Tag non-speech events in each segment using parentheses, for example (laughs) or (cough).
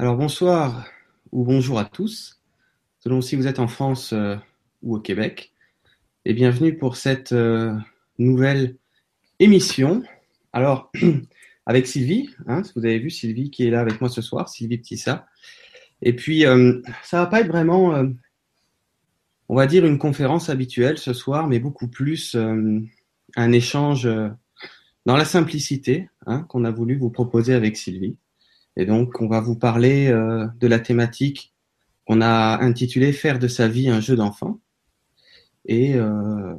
Alors bonsoir ou bonjour à tous, selon si vous êtes en France euh, ou au Québec, et bienvenue pour cette euh, nouvelle émission. Alors, (clears throat) avec Sylvie, hein, vous avez vu Sylvie qui est là avec moi ce soir, Sylvie Petissa. Et puis, euh, ça va pas être vraiment, euh, on va dire, une conférence habituelle ce soir, mais beaucoup plus un échange dans la simplicité hein, qu'on a voulu vous proposer avec Sylvie. Et donc, on va vous parler euh, de la thématique qu'on a intitulée Faire de sa vie un jeu d'enfant. Et euh,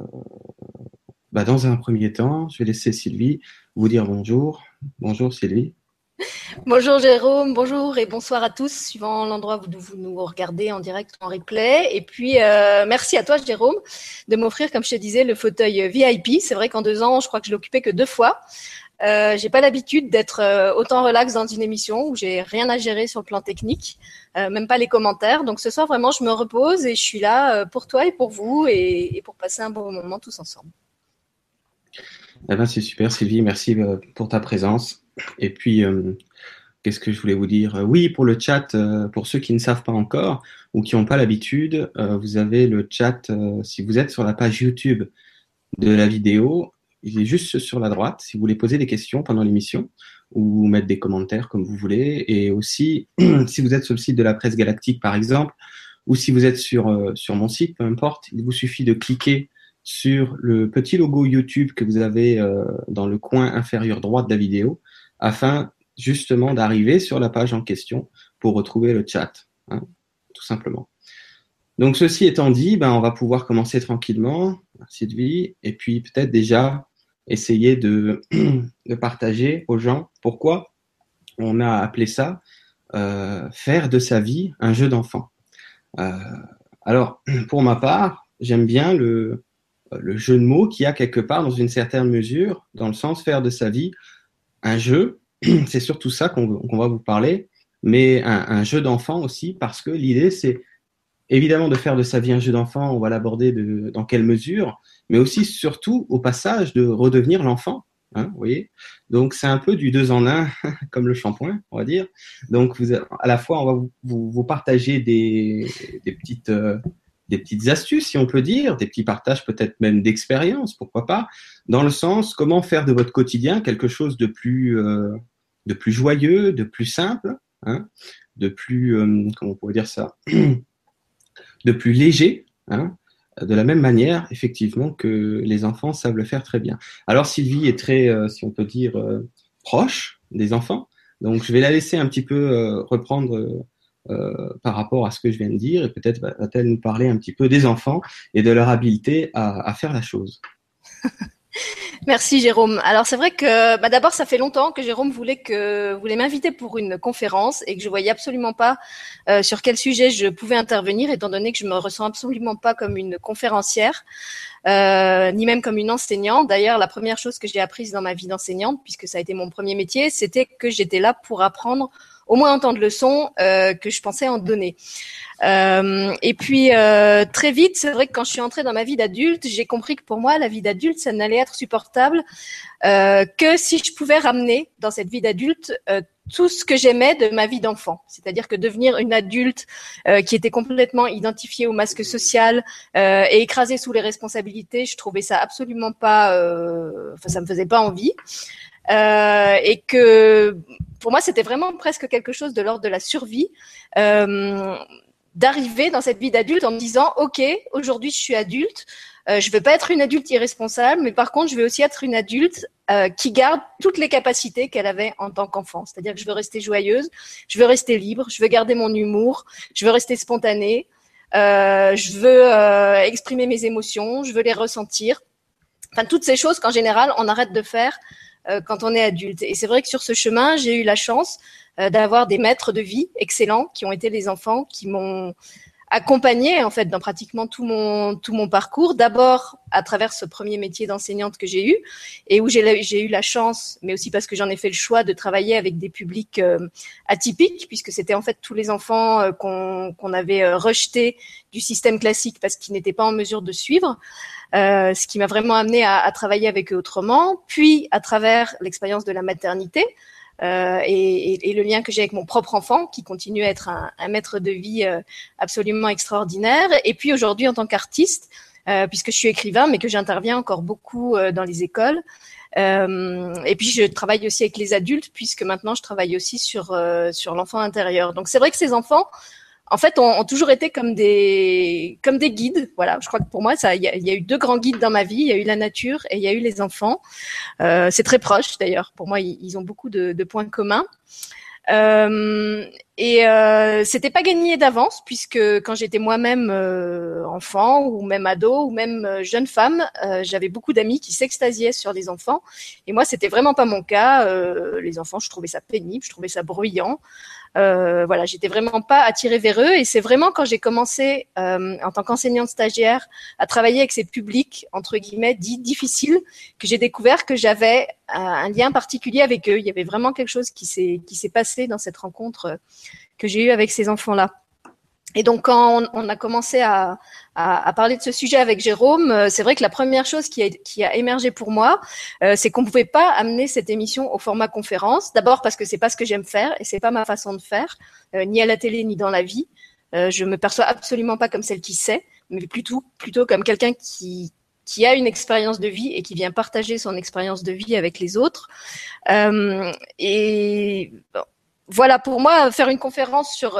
bah, dans un premier temps, je vais laisser Sylvie vous dire bonjour. Bonjour Sylvie. Bonjour Jérôme, bonjour et bonsoir à tous, suivant l'endroit où vous nous regardez en direct ou en replay. Et puis, euh, merci à toi Jérôme de m'offrir, comme je te disais, le fauteuil VIP. C'est vrai qu'en deux ans, je crois que je occupé que deux fois. Euh, j'ai pas l'habitude d'être euh, autant relax dans une émission où j'ai rien à gérer sur le plan technique, euh, même pas les commentaires. Donc ce soir, vraiment, je me repose et je suis là euh, pour toi et pour vous et, pour passer un bon moment tous ensemble. Eh ben, c'est super Sylvie, merci pour ta présence. Et puis, qu'est-ce que je voulais vous dire? Oui, pour le chat, pour ceux qui ne savent pas encore ou qui n'ont pas l'habitude, vous avez le chat, si vous êtes sur la page YouTube de la vidéo, il est juste sur la droite, si vous voulez poser des questions pendant l'émission ou mettre des commentaires comme vous voulez. Et aussi, (clears throat) si vous êtes sur le site de la presse galactique, par exemple, ou si vous êtes sur, euh, sur mon site, peu importe, il vous suffit de cliquer sur le petit logo YouTube que vous avez euh, dans le coin inférieur droit de la vidéo afin justement d'arriver sur la page en question pour retrouver le chat, hein, tout simplement. Donc ceci étant dit, ben, on va pouvoir commencer tranquillement, Sylvie, et puis peut-être déjà essayer de, (clears throat) de partager aux gens pourquoi on a appelé ça euh, faire de sa vie un jeu d'enfant. Euh, alors, (clears throat) pour ma part, j'aime bien le, le jeu de mots qui a quelque part, dans une certaine mesure, dans le sens faire de sa vie un jeu. (clears throat) C'est surtout ça qu'on va vous parler, mais un, jeu d'enfant aussi, parce que l'idée, c'est évidemment de faire de sa vie un jeu d'enfant, on va l'aborder de- dans quelle mesure, mais aussi, surtout, au passage, de redevenir l'enfant. Hein, vous voyez Donc, c'est un peu du deux en un, (laughs) comme le shampoing, on va dire. Donc, vous, à la fois, on va vous, vous, vous partager des, des petites. euh, des petites astuces, si on peut dire, des petits partages peut-être même d'expérience, pourquoi pas, dans le sens comment faire de votre quotidien quelque chose de plus, euh, de plus joyeux, de plus simple, hein, de plus, euh, comment on pourrait dire ça, (clears throat) de plus léger, hein, de la même manière, effectivement, que les enfants savent le faire très bien. Alors Sylvie est très, euh, si on peut dire, euh, proche des enfants, donc je vais la laisser un petit peu euh, reprendre par rapport à ce que je viens de dire, et peut-être va- va-t-elle nous parler un petit peu des enfants et de leur habileté à faire la chose. (laughs) Merci Jérôme. Alors c'est vrai que bah, d'abord ça fait longtemps que Jérôme voulait que voulait m'inviter pour une conférence et que je voyais absolument pas euh, sur quel sujet je pouvais intervenir étant donné que je me ressens absolument pas comme une conférencière euh, ni même comme une enseignante. D'ailleurs la première chose que j'ai apprise dans ma vie d'enseignante puisque ça a été mon premier métier, c'était que j'étais là pour apprendre au moins autant de leçons euh, que je pensais en donner. Euh, et puis euh, très vite, c'est vrai que quand je suis entrée dans ma vie d'adulte, j'ai compris que pour moi, la vie d'adulte, ça n'allait être supportable euh, que si je pouvais ramener dans cette vie d'adulte euh, tout ce que j'aimais de ma vie d'enfant. C'est-à-dire que devenir une adulte euh, qui était complètement identifiée au masque social euh, et écrasée sous les responsabilités, je trouvais ça absolument pas, euh, enfin ça me faisait pas envie. Euh, et que pour moi, c'était vraiment presque quelque chose de l'ordre de la survie. Euh, d'arriver dans cette vie d'adulte en me disant ok aujourd'hui je suis adulte euh, je vais pas être une adulte irresponsable mais par contre je vais aussi être une adulte euh, qui garde toutes les capacités qu'elle avait en tant qu'enfant c'est-à-dire que je veux rester joyeuse je veux rester libre je veux garder mon humour je veux rester spontanée euh, je veux euh, exprimer mes émotions je veux les ressentir enfin toutes ces choses qu'en général on arrête de faire quand on est adulte. Et c'est vrai que sur ce chemin j'ai eu la chance euh, d'avoir des maîtres de vie excellents qui ont été les enfants qui m'ont accompagné en fait dans pratiquement tout mon tout mon parcours. D'abord à travers ce premier métier d'enseignante que j'ai eu et où j'ai eu la chance mais aussi parce que j'en ai fait le choix de travailler avec des publics euh, atypiques puisque c'était en fait tous les enfants euh, qu'on qu'on avait euh, rejetés du système classique parce qu'ils n'étaient pas en mesure de suivre euh, ce qui m'a vraiment amené à, à travailler avec eux autrement puis à travers l'expérience de la maternité euh, et, et, le lien que j'ai avec mon propre enfant, qui continue à être un, un maître de vie euh, absolument extraordinaire. Et puis aujourd'hui, en tant qu'artiste, euh, puisque je suis écrivain, mais que j'interviens encore beaucoup euh, dans les écoles. et puis je travaille aussi avec les adultes, puisque maintenant je travaille aussi sur sur l'enfant intérieur. Donc c'est vrai que ces enfants en fait, ont, toujours été comme des, comme des guides. Voilà, je crois que pour moi, ça, il y, a, eu deux grands guides dans ma vie. Il y a eu la nature et il y a eu les enfants. Euh, c'est très proche d'ailleurs. Pour moi, ils, ont beaucoup de, de points communs. Euh, et euh, c'était pas gagné d'avance puisque quand j'étais moi-même euh, enfant ou même ado ou même euh, jeune femme, euh, j'avais beaucoup d'amis qui s'extasiaient sur les enfants. Et moi, c'était vraiment pas mon cas. les enfants, je trouvais ça pénible, je trouvais ça bruyant. Euh, voilà, j'étais vraiment pas attirée vers eux. Et c'est vraiment quand j'ai commencé, euh, en tant qu'enseignante stagiaire, à travailler avec ces publics entre guillemets dits difficiles, que j'ai découvert que j'avais un lien particulier avec eux. Il y avait vraiment quelque chose qui s'est qui s'est passé dans cette rencontre euh, que j'ai eue avec ces enfants-là. Et donc, quand on, a commencé à, parler de ce sujet avec Jérôme, euh, c'est vrai que la première chose qui a, qui a émergé pour moi, euh, c'est qu'on ne pouvait pas amener cette émission au format conférence. D'abord parce que c'est pas ce que j'aime faire et c'est pas ma façon de faire, euh, ni à la télé ni dans la vie. je me perçois absolument pas comme celle qui sait, mais plutôt plutôt comme quelqu'un qui qui a une expérience de vie et qui vient partager son expérience de vie avec les autres. et voilà, pour moi, faire une conférence sur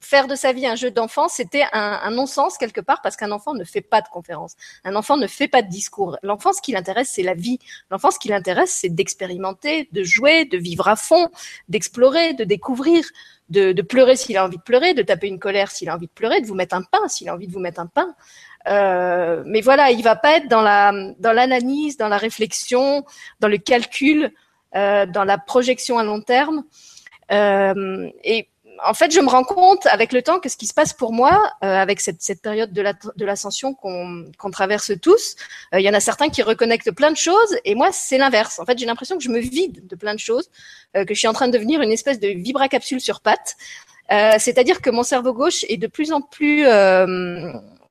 faire de sa vie un jeu d'enfant, c'était un, non-sens quelque part parce qu'un enfant ne fait pas de conférence. Un enfant ne fait pas de discours. L'enfant, ce qui l'intéresse, c'est la vie. L'enfant, ce qui l'intéresse, c'est d'expérimenter, de jouer, de vivre à fond, d'explorer, de découvrir, de, pleurer s'il a envie de pleurer, de taper une colère s'il a envie de pleurer, de vous mettre un pain s'il a envie de vous mettre un pain. Euh, mais voilà, il va pas être dans la dans l'analyse, dans la réflexion, dans le calcul, euh, dans la projection à long terme. Euh, et en fait, je me rends compte avec le temps que ce qui se passe pour moi, euh, avec cette, période de l'ascension qu'on traverse tous, euh, il y en a certains qui reconnectent plein de choses, et moi, c'est l'inverse. En fait, j'ai l'impression que je me vide de plein de choses, que je suis en train de devenir une espèce de vibracapsule sur pattes. C'est-à-dire que mon cerveau gauche est de plus en plus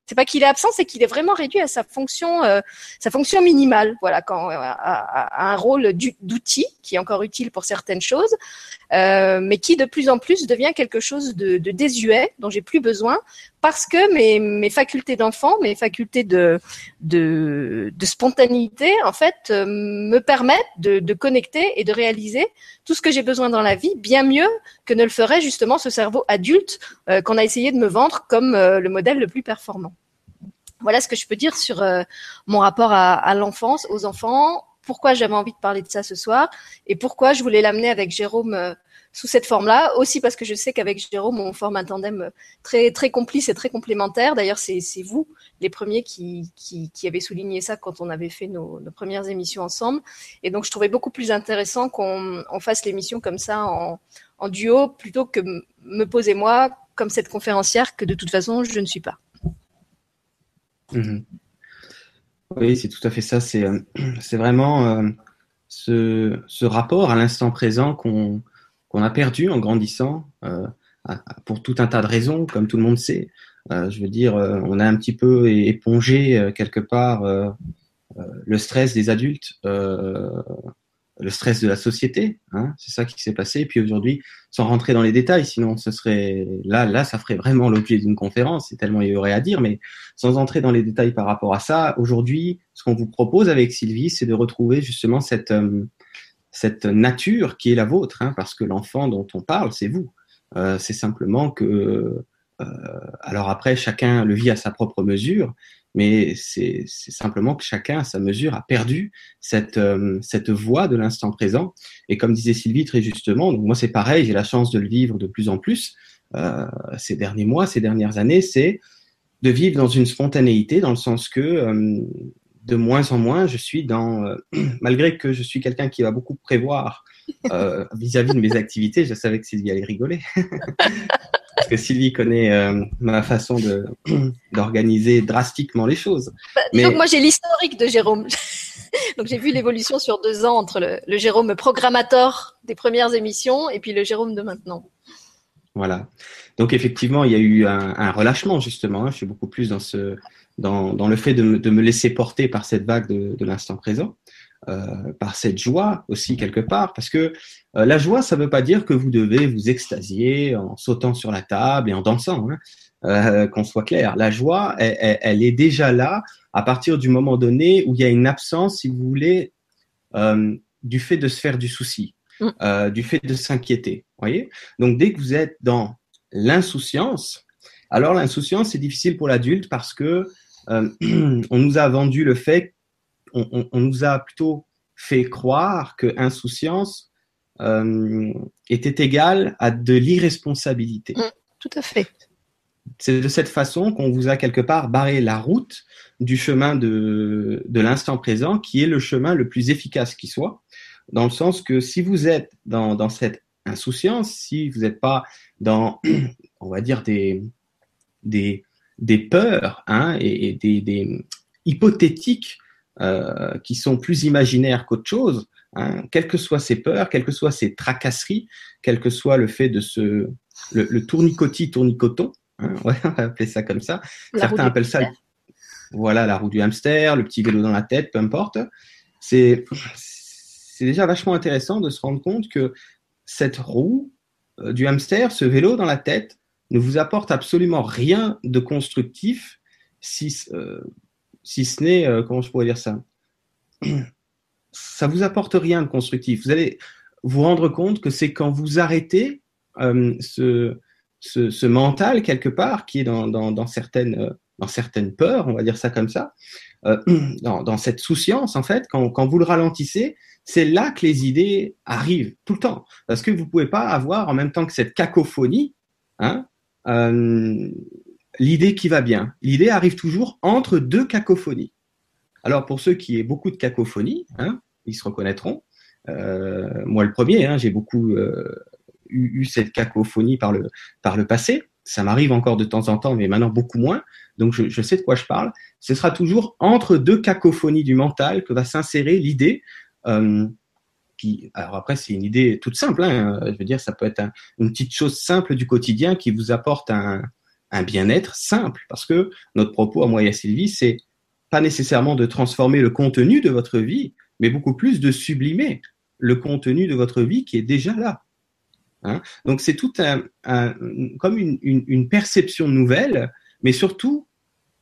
c'est pas qu'il est absent, c'est qu'il est vraiment réduit à sa fonction, euh, sa fonction minimale. Voilà, quand euh, à, un rôle d'outil qui est encore utile pour certaines choses, euh, mais qui de plus en plus devient quelque chose de, de désuet dont j'ai plus besoin parce que mes, mes facultés d'enfant, mes facultés de, de, de spontanéité, en fait, euh, me permettent de, de connecter et de réaliser tout ce que j'ai besoin dans la vie bien mieux que ne le ferait justement ce cerveau adulte qu'on a essayé de me vendre comme le modèle le plus performant. Voilà ce que je peux dire sur euh, mon rapport à, l'enfance, aux enfants, pourquoi j'avais envie de parler de ça ce soir et pourquoi je voulais l'amener avec Jérôme euh, sous cette forme-là. Aussi parce que je sais qu'avec Jérôme, on forme un tandem euh, très très complice et très complémentaire. D'ailleurs, c'est vous les premiers qui, qui, qui avez souligné ça quand on avait fait nos, premières émissions ensemble. Et donc, je trouvais beaucoup plus intéressant qu'on on fasse l'émission comme ça en, duo plutôt que me poser moi comme cette conférencière que de toute façon je ne suis pas. Mhm. Oui, c'est tout à fait ça. C'est euh, (clears throat) vraiment euh, ce, ce, rapport à l'instant présent qu'on qu'on a perdu en grandissant euh, pour tout un tas de raisons, comme tout le monde sait. je veux dire, on a un petit peu épongé quelque part le stress des adultes le stress de la société. Hein, c'est ça qui s'est passé. Et puis aujourd'hui, sans rentrer dans les détails, sinon ce serait là, là, ça ferait vraiment l'objet d'une conférence. C'est tellement il y aurait à dire, mais sans entrer dans les détails par rapport à ça, aujourd'hui, ce qu'on vous propose avec Sylvie, c'est de retrouver justement cette euh, cette nature qui est la vôtre, hein, parce que l'enfant dont on parle, c'est vous. Euh, c'est simplement que euh, alors après, chacun le vit à sa propre mesure, mais c'est simplement que chacun à sa mesure a perdu cette, euh, cette voix de l'instant présent. Et comme disait Sylvie très justement, donc moi c'est pareil, j'ai la chance de le vivre de plus en plus euh, ces derniers mois, ces dernières années, c'est de vivre dans une spontanéité, dans le sens que de moins en moins, je suis dans, euh, (clears throat) malgré que je suis quelqu'un qui va beaucoup prévoir (laughs) vis-à-vis -vis de mes activités, je savais que Sylvie allait rigoler. (laughs) parce que Sylvie connaît euh, ma façon (clears throat) d'organiser drastiquement les choses. Bah, Mais... moi j'ai l'historique de Jérôme. (laughs) donc j'ai vu l'évolution sur deux ans entre le, le, Jérôme programmateur des premières émissions et puis le Jérôme de maintenant. Voilà. Donc effectivement, il y a eu un, un relâchement justement. Hein. Je suis beaucoup plus dans ce dans, dans le fait de me, de me, laisser porter par cette vague de, de l'instant présent. euh, par cette joie aussi quelque part, parce que euh, la joie, ça ne veut pas dire que vous devez vous extasier en sautant sur la table et en dansant, hein, euh, qu'on soit clair. La joie, elle, elle, est déjà là à partir du moment donné où il y a une absence, si vous voulez, du fait de se faire du souci, mm. du fait de s'inquiéter. Voyez? Donc dès que vous êtes dans l'insouciance, alors l'insouciance c'est difficile pour l'adulte parce que (clears throat) on nous a vendu le fait on, nous a plutôt fait croire que insouciance euh, était égale à de l'irresponsabilité. Mm, tout à fait. C'est de cette façon qu'on vous a quelque part barré la route du chemin de, l'instant présent, qui est le chemin le plus efficace qui soit, dans le sens que si vous êtes dans, cette insouciance, si vous n'êtes pas dans, (clears throat) on va dire, des, des, peurs hein, et, des, des hypothétiques euh, qui sont plus imaginaires qu'autre chose, hein, quelles que soient ces peurs, quelles que soient ces tracasseries, quel que soit le fait de ce le, le tournicotis tournicoton, hein, (laughs) on va appeler ça comme ça. Certains appellent ça voilà la roue du hamster, le petit vélo dans la tête, peu importe. C'est c'est déjà vachement intéressant de se rendre compte que cette roue euh, du hamster, ce vélo dans la tête, ne vous apporte absolument rien de constructif si, euh, si ce n'est, euh, comment je pourrais dire ça? Ça vous apporte rien de constructif. Vous allez vous rendre compte que c'est quand vous arrêtez euh, ce, ce, mental quelque part qui est dans, dans, certaines, dans certaines peurs, on va dire ça comme ça, dans, dans, cette souciance en fait, quand, quand vous le ralentissez, c'est là que les idées arrivent tout le temps. Parce que vous ne pouvez pas avoir en même temps que cette cacophonie, hein, l'idée qui va bien. L'idée arrive toujours entre deux cacophonies. Alors pour ceux qui aient beaucoup de cacophonie, hein, ils se reconnaîtront. Euh, moi le premier, hein, j'ai beaucoup euh, eu, cette cacophonie par le passé. Ça m'arrive encore de temps en temps, mais maintenant beaucoup moins. Donc je, sais de quoi je parle. Ce sera toujours entre deux cacophonies du mental que va s'insérer l'idée. Alors après, c'est une idée toute simple. Hein. je veux dire, ça peut être une petite chose simple du quotidien qui vous apporte un, un bien-être simple, parce que notre propos à moi et à Sylvie, c'est pas nécessairement de transformer le contenu de votre vie, mais beaucoup plus de sublimer le contenu de votre vie qui est déjà là. Hein Donc c'est tout un, comme une, perception nouvelle, mais surtout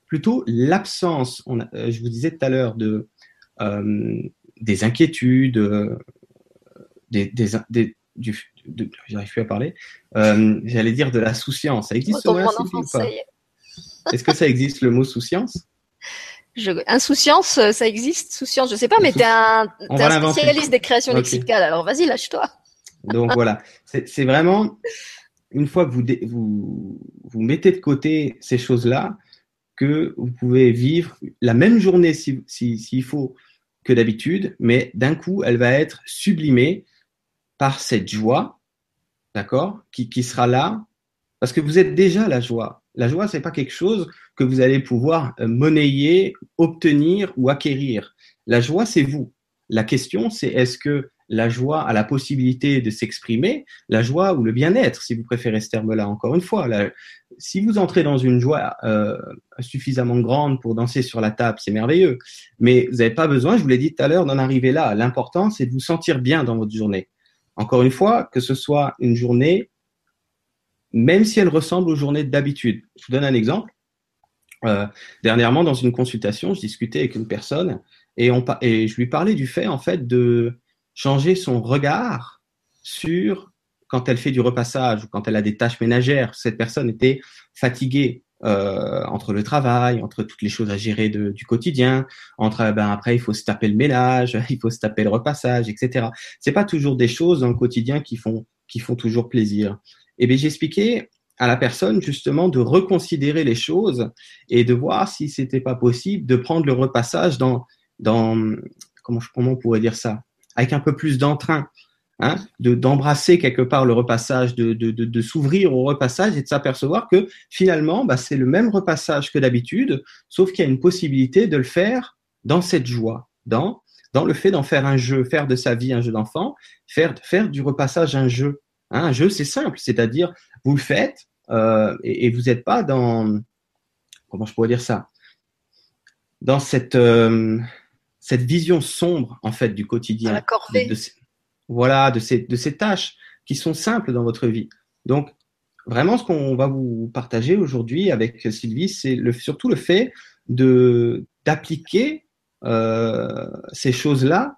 plutôt l'absence. Euh, je vous disais tout à l'heure de euh, des inquiétudes, des, des, du, j'arrive plus à parler, euh, j'allais dire de la souciance. Ça existe au Est-ce que ça existe le mot souciance je... Insouciance, euh, ça existe? Souciance, je sais pas, mais tu es un, spécialiste des créations lexicales. Alors vas-y, lâche-toi. Donc voilà, c'est vraiment une fois que vous, vous, vous mettez de côté ces choses-là, que vous pouvez vivre la même journée s'il si, si, faut que d'habitude, mais d'un coup, elle va être sublimée par cette joie, d'accord, qui, qui sera là, parce que vous êtes déjà la joie. La joie, c'est pas quelque chose que vous allez pouvoir euh, monnayer, obtenir ou acquérir. La joie, c'est vous. La question, c'est est-ce que la joie a la possibilité de s'exprimer, la joie ou le bien-être, si vous préférez ce terme-là, encore une fois. si vous entrez dans une joie euh, suffisamment grande pour danser sur la table, c'est merveilleux. Mais vous n'avez pas besoin, je vous l'ai dit tout à l'heure, d'en arriver là. L'important, c'est de vous sentir bien dans votre journée. Encore une fois, que ce soit une journée, même si elle ressemble aux journées d'habitude. Je vous donne un exemple. Euh, dernièrement, dans une consultation, je discutais avec une personne et, et je lui parlais du fait, en fait, de changer son regard sur quand elle fait du repassage ou quand elle a des tâches ménagères. Cette personne était fatiguée euh, entre le travail, entre toutes les choses à gérer de, du quotidien, entre ben après il faut se taper le ménage, (laughs) il faut se taper le repassage, etc. C'est pas toujours des choses dans le quotidien qui font qui font toujours plaisir. Et bien j'expliquais à la personne justement de reconsidérer les choses et de voir si c'était pas possible de prendre le repassage dans dans comment comment on pourrait dire ça avec un peu plus d'entrain Hein, de d'embrasser quelque part le repassage, de, de, de, s'ouvrir au repassage et de s'apercevoir que finalement, bah, c'est le même repassage que d'habitude, sauf qu'il y a une possibilité de le faire dans cette joie, dans dans le fait d'en faire un jeu, faire de sa vie un jeu d'enfant, faire faire du repassage un jeu. Hein, un jeu, c'est simple, c'est-à-dire vous le faites euh, et, et, vous n'êtes pas dans comment je pourrais dire ça, dans cette euh, cette vision sombre en fait du quotidien. La corvée. De, voilà, de ces, de ces tâches qui sont simples dans votre vie. Donc, vraiment, ce qu'on va vous partager aujourd'hui avec Sylvie, c'est le, surtout le fait de d'appliquer euh, ces choses-là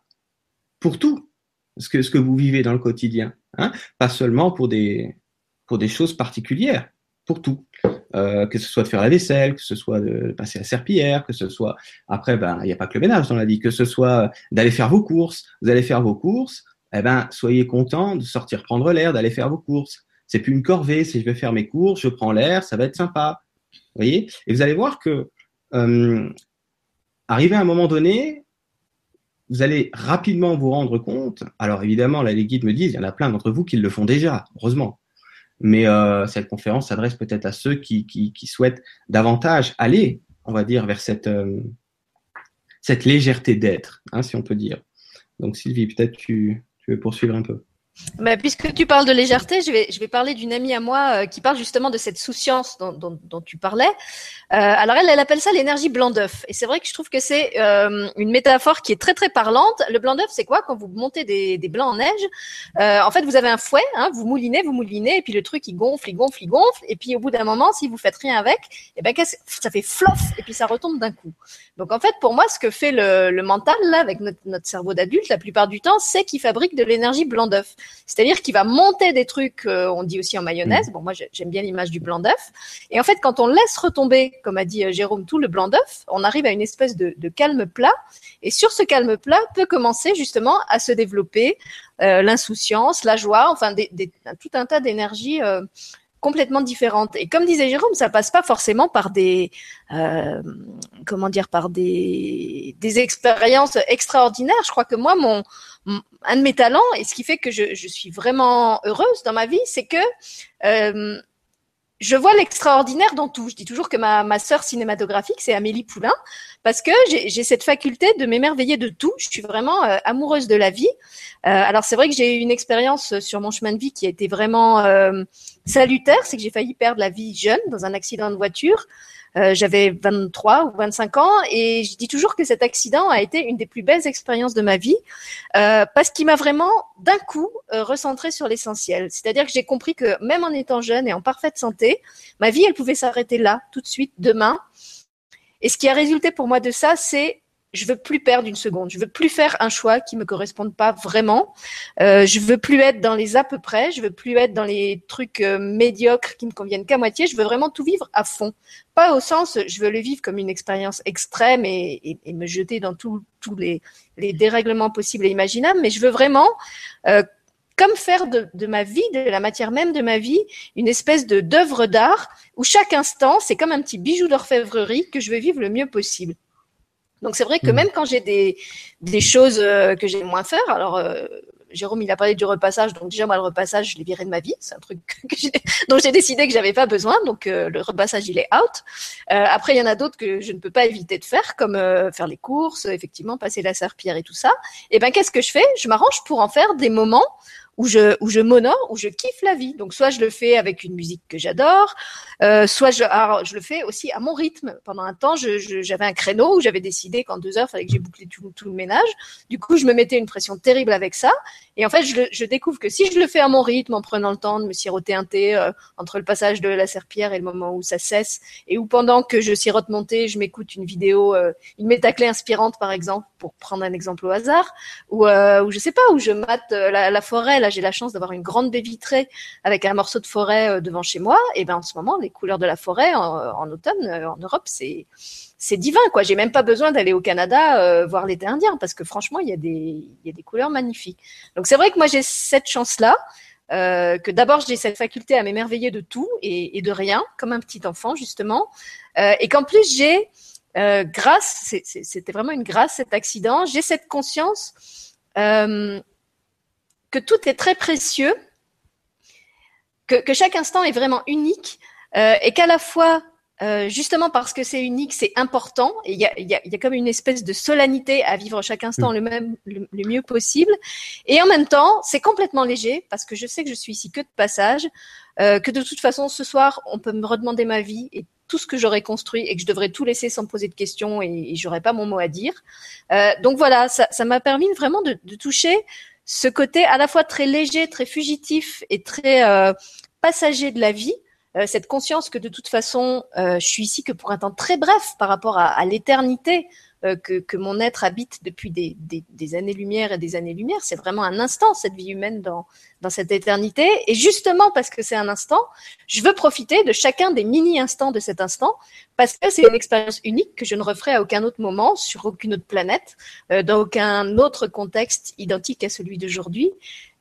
pour tout ce que, ce que vous vivez dans le quotidien, hein pas seulement pour des, pour des choses particulières, pour tout. Euh, que ce soit de faire la vaisselle, que ce soit de passer la serpillière, que ce soit après, ben il n'y a pas que le ménage dans la vie, que ce soit d'aller faire vos courses. Vous allez faire vos courses, eh ben soyez content de sortir prendre l'air, d'aller faire vos courses. C'est plus une corvée. Si je vais faire mes courses, je prends l'air, ça va être sympa. Vous voyez? Et vous allez voir que euh, arrivé à un moment donné, vous allez rapidement vous rendre compte. Alors évidemment, les guides me disent, il y en a plein d'entre vous qui le font déjà, heureusement. Mais euh, cette conférence s'adresse peut-être à ceux qui, souhaitent davantage aller, on va dire, vers cette, euh, légèreté d'être, hein, si on peut dire. Donc Sylvie, peut-être tu, poursuivre un peu. Bah, puisque tu parles de légèreté, je vais, je vais parler d'une amie à moi euh, qui parle justement de cette souciance dont, dont, dont tu parlais. Euh, alors elle, elle appelle ça l'énergie blanc d'œuf. Et c'est vrai que je trouve que c'est euh, une métaphore qui est très très parlante. Le blanc d'œuf, c'est quoi? Quand vous montez des, des blancs en neige, euh, en fait vous avez un fouet, hein, vous moulinez, vous moulinez, et puis le truc il gonfle, il gonfle, il gonfle, et puis au bout d'un moment, si vous faites rien avec, et eh ben ça fait flof, et puis ça retombe d'un coup. Donc en fait, pour moi, ce que fait le, le mental là, avec notre, notre cerveau d'adulte, la plupart du temps, c'est qu'il fabrique de l'énergie blanc d'œuf. C'est-à-dire qu'il va monter des trucs, euh, on dit aussi en mayonnaise. Mmh. Bon, moi j'aime bien l'image du blanc d'œuf. Et en fait, quand on laisse retomber, comme a dit euh, Jérôme, tout le blanc d'œuf, on arrive à une espèce de, de, calme plat. Et sur ce calme plat peut commencer justement à se développer euh, l'insouciance, la joie, enfin des, des, tout un tas d'énergies. Euh, complètement différentes. Et comme disait Jérôme, ça passe pas forcément par des, euh, comment dire, par des, des expériences extraordinaires. Je crois que moi, mon, un de mes talents et ce qui fait que je, suis vraiment heureuse dans ma vie, c'est que euh, je vois l'extraordinaire dans tout. Je dis toujours que ma, sœur cinématographique, c'est Amélie Poulain, parce que j'ai cette faculté de m'émerveiller de tout. Je suis vraiment euh, amoureuse de la vie. Euh, alors c'est vrai que j'ai eu une expérience sur mon chemin de vie qui a été vraiment salutaire, c'est que j'ai failli perdre la vie jeune dans un accident de voiture. Euh, j'avais 23 ou 25 ans et je dis toujours que cet accident a été une des plus belles expériences de ma vie euh, parce qu'il m'a vraiment d'un coup euh, recentré sur l'essentiel. C'est-à-dire que j'ai compris que même en étant jeune et en parfaite santé, ma vie, elle pouvait s'arrêter là, tout de suite, demain. Et ce qui a résulté pour moi de ça, c'est je veux plus perdre une seconde. Je veux plus faire un choix qui me corresponde pas vraiment. Euh, je veux plus être dans les à peu près. Je veux plus être dans les trucs euh, médiocres qui ne conviennent qu'à moitié. Je veux vraiment tout vivre à fond. Pas au sens, je veux le vivre comme une expérience extrême et, me jeter dans tous les, dérèglements possibles et imaginables, mais je veux vraiment euh, comme faire de, ma vie, de la matière même de ma vie, une espèce d'œuvre d'art où chaque instant, c'est comme un petit bijou d'orfèvrerie que je veux vivre le mieux possible. Donc c'est vrai que mmh. même quand j'ai des, des choses euh, que j'aime moins faire, alors euh, Jérôme il a parlé du repassage, donc déjà moi le repassage je l'ai viré de ma vie, c'est un truc (laughs) que dont j'ai décidé que j'avais pas besoin, donc euh, le repassage il est out. Euh, après il y en a d'autres que je ne peux pas éviter de faire, comme euh, faire les courses, effectivement passer la serpillière et tout ça. Et ben qu'est-ce que je fais? Je m'arrange pour en faire des moments où je où je m'honore, où je kiffe la vie. Donc soit je le fais avec une musique que j'adore, euh, soit je alors, je le fais aussi à mon rythme. Pendant un temps, j'avais un créneau où j'avais décidé qu'en deux heures, fallait que j'ai bouclé tout, tout, le ménage. Du coup, je me mettais une pression terrible avec ça. Et en fait, je, je découvre que si je le fais à mon rythme, en prenant le temps de me siroter un thé euh, entre le passage de la serpillère et le moment où ça cesse, et où pendant que je sirote mon thé, je m'écoute une vidéo, euh, une métaclé inspirante par exemple, pour prendre un exemple au hasard, ou euh, je sais pas, où je mate euh, la, forêt. Là, j'ai la chance d'avoir une grande baie vitrée avec un morceau de forêt euh, devant chez moi. Et ben en ce moment, les couleurs de la forêt en, automne euh, en Europe, c'est c'est divin quoi. J'ai même pas besoin d'aller au Canada voir l'été indien parce que franchement il y a des il y a des couleurs magnifiques. Donc c'est vrai que moi j'ai cette chance là. Que d'abord j'ai cette faculté à m'émerveiller de tout et, de rien, comme un petit enfant justement, et qu'en plus j'ai, euh, grâce, c'était vraiment une grâce cet accident, j'ai cette conscience euh, que tout est très précieux, que, que chaque instant est vraiment unique, et qu'à la fois euh, justement parce que c'est unique, c'est important. Il y a, y, a, y a, comme une espèce de solennité à vivre chaque instant mmh. le même, le, le, mieux possible. Et en même temps, c'est complètement léger parce que je sais que je suis ici que de passage, euh, que de toute façon ce soir on peut me redemander ma vie et tout ce que j'aurais construit et que je devrais tout laisser sans poser de questions et, j'aurais pas mon mot à dire. Euh, donc voilà, ça m'a permis vraiment de, de, toucher ce côté à la fois très léger, très fugitif et très euh, passager de la vie. Euh, cette conscience que de toute façon, euh, je suis ici que pour un temps très bref par rapport à, à l'éternité que, que, mon être habite depuis des, des, des années-lumière et des années-lumière. C'est vraiment un instant, cette vie humaine dans, dans cette éternité. Et justement, parce que c'est un instant, je veux profiter de chacun des mini-instants de cet instant, parce que c'est une expérience unique que je ne referai à aucun autre moment, sur aucune autre planète, euh, dans aucun autre contexte identique à celui d'aujourd'hui.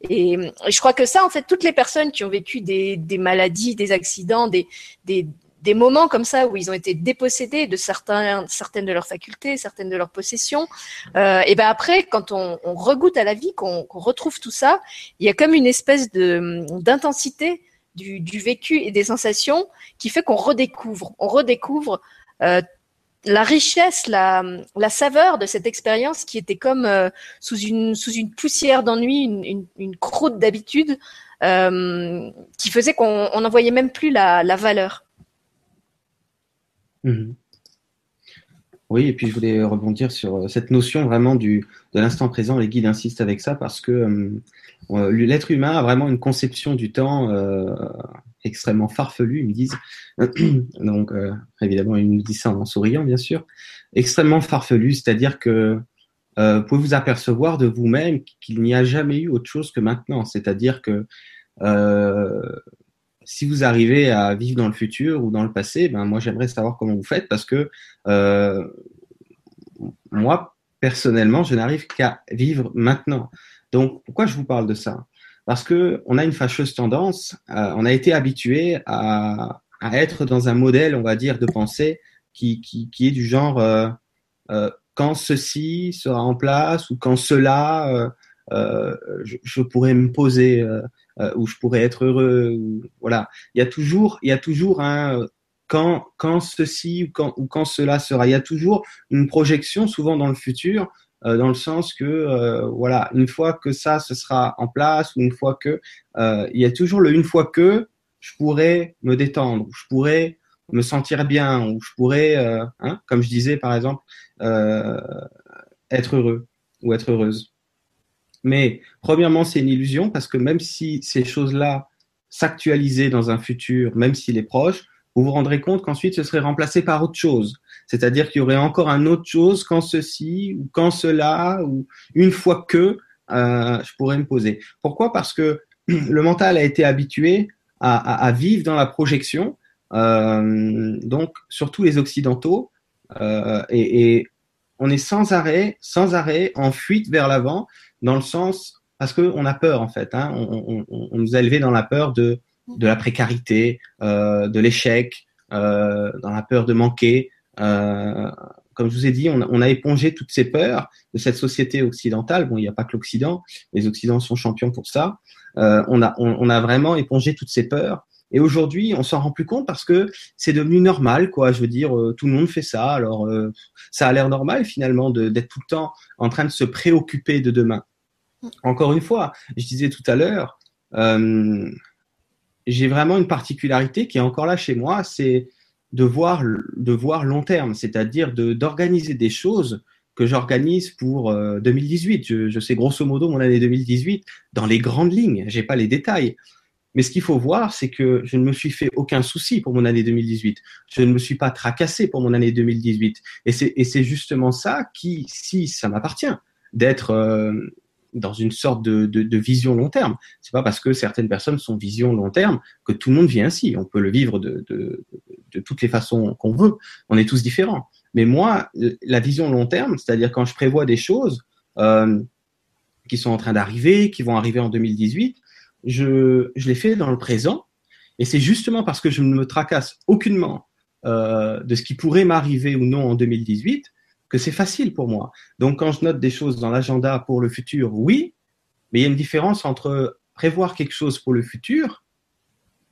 Et, je crois que ça, en fait, toutes les personnes qui ont vécu des, des maladies, des accidents, des, des, des moments comme ça où ils ont été dépossédés de certains, certaines de leurs facultés, certaines de leurs possessions. Euh, et ben après, quand on, regoute à la vie, qu'on qu retrouve tout ça, il y a comme une espèce de d'intensité du, vécu et des sensations qui fait qu'on redécouvre, on redécouvre euh, la richesse, la, saveur de cette expérience qui était comme euh, sous une sous une poussière d'ennui, une, une, croûte d'habitude, qui faisait qu'on n'en voyait même plus la valeur. Mhm. Oui, et puis je voulais rebondir sur euh, cette notion vraiment du, de l'instant présent. Les guides insistent avec ça parce que euh, euh, l'être humain a vraiment une conception du temps extrêmement farfelue, ils me disent. (clears throat) Donc, évidemment, ils nous disent ça en souriant, bien sûr. Extrêmement farfelu, c'est-à-dire que vous pouvez vous apercevoir de vous-même qu'il n'y a jamais eu autre chose que maintenant. C'est-à-dire que si vous arrivez à vivre dans le futur ou dans le passé, ben moi j'aimerais savoir comment vous faites parce que euh, moi personnellement je n'arrive qu'à vivre maintenant. Donc pourquoi je vous parle de ça? Parce que on a une fâcheuse tendance, euh, on a été habitué à, être dans un modèle, on va dire, de pensée qui, qui, est du genre euh, quand ceci sera en place ou quand cela, je, je, pourrais me poser euh, où je pourrais être heureux. Ou, voilà, il y a toujours, il y a toujours un quand, quand ceci ou quand, ou quand cela sera. Il y a toujours une projection, souvent dans le futur, euh, dans le sens que euh, voilà, une fois que ça ce sera en place ou une fois que euh, il y a toujours le une fois que je pourrais me détendre, je pourrais me sentir bien ou je pourrais, euh, hein, comme je disais par exemple, euh, être heureux ou être heureuse. Mais premièrement, c'est une illusion parce que même si ces choses-là s'actualisaient dans un futur, même s'il est proche, vous vous rendrez compte qu'ensuite ce serait remplacé par autre chose. C'est-à-dire qu'il y aurait encore un autre chose quand ceci ou quand cela ou une fois que euh, je pourrais me poser. Pourquoi? Parce que (clears throat) le mental a été habitué à, vivre dans la projection, euh, donc surtout les occidentaux, euh, et, et on est sans arrêt, sans arrêt en fuite vers l'avant dans le sens parce qu'on a peur en fait. Hein, on, on, on, nous a élevés dans la peur de, de la précarité, euh, de l'échec, euh, dans la peur de manquer. Euh, comme je vous ai dit, on, on, a épongé toutes ces peurs de cette société occidentale. Bon, il n'y a pas que l'Occident, les Occidents sont champions pour ça. Euh, on, a, on, a vraiment épongé toutes ces peurs. Et aujourd'hui, on s'en rend plus compte parce que c'est devenu normal, quoi. Je veux dire, euh, tout le monde fait ça. Alors, euh, ça a l'air normal finalement d'être tout le temps en train de se préoccuper de demain. Encore une fois, je disais tout à l'heure, euh, j'ai vraiment une particularité qui est encore là chez moi, c'est de voir, de voir long terme, c'est-à-dire d'organiser des choses que j'organise pour euh, 2018. Je, je, sais grosso modo mon année 2018 dans les grandes lignes. J'ai pas les détails. Mais ce qu'il faut voir, c'est que je ne me suis fait aucun souci pour mon année 2018. Je ne me suis pas tracassé pour mon année 2018. Et c'est justement ça qui, si ça m'appartient, d'être euh, dans une sorte de, vision long terme. C'est pas parce que certaines personnes sont vision long terme que tout le monde vit ainsi. On peut le vivre de toutes les façons qu'on veut. On est tous différents. Mais moi, la vision long terme, c'est-à-dire quand je prévois des choses euh, qui sont en train d'arriver, qui vont arriver en 2018, je, je les fais dans le présent. Et c'est justement parce que je ne me tracasse aucunement euh, de ce qui pourrait m'arriver ou non en 2018 que c'est facile pour moi. Donc quand je note des choses dans l'agenda pour le futur, oui, mais il y a une différence entre prévoir quelque chose pour le futur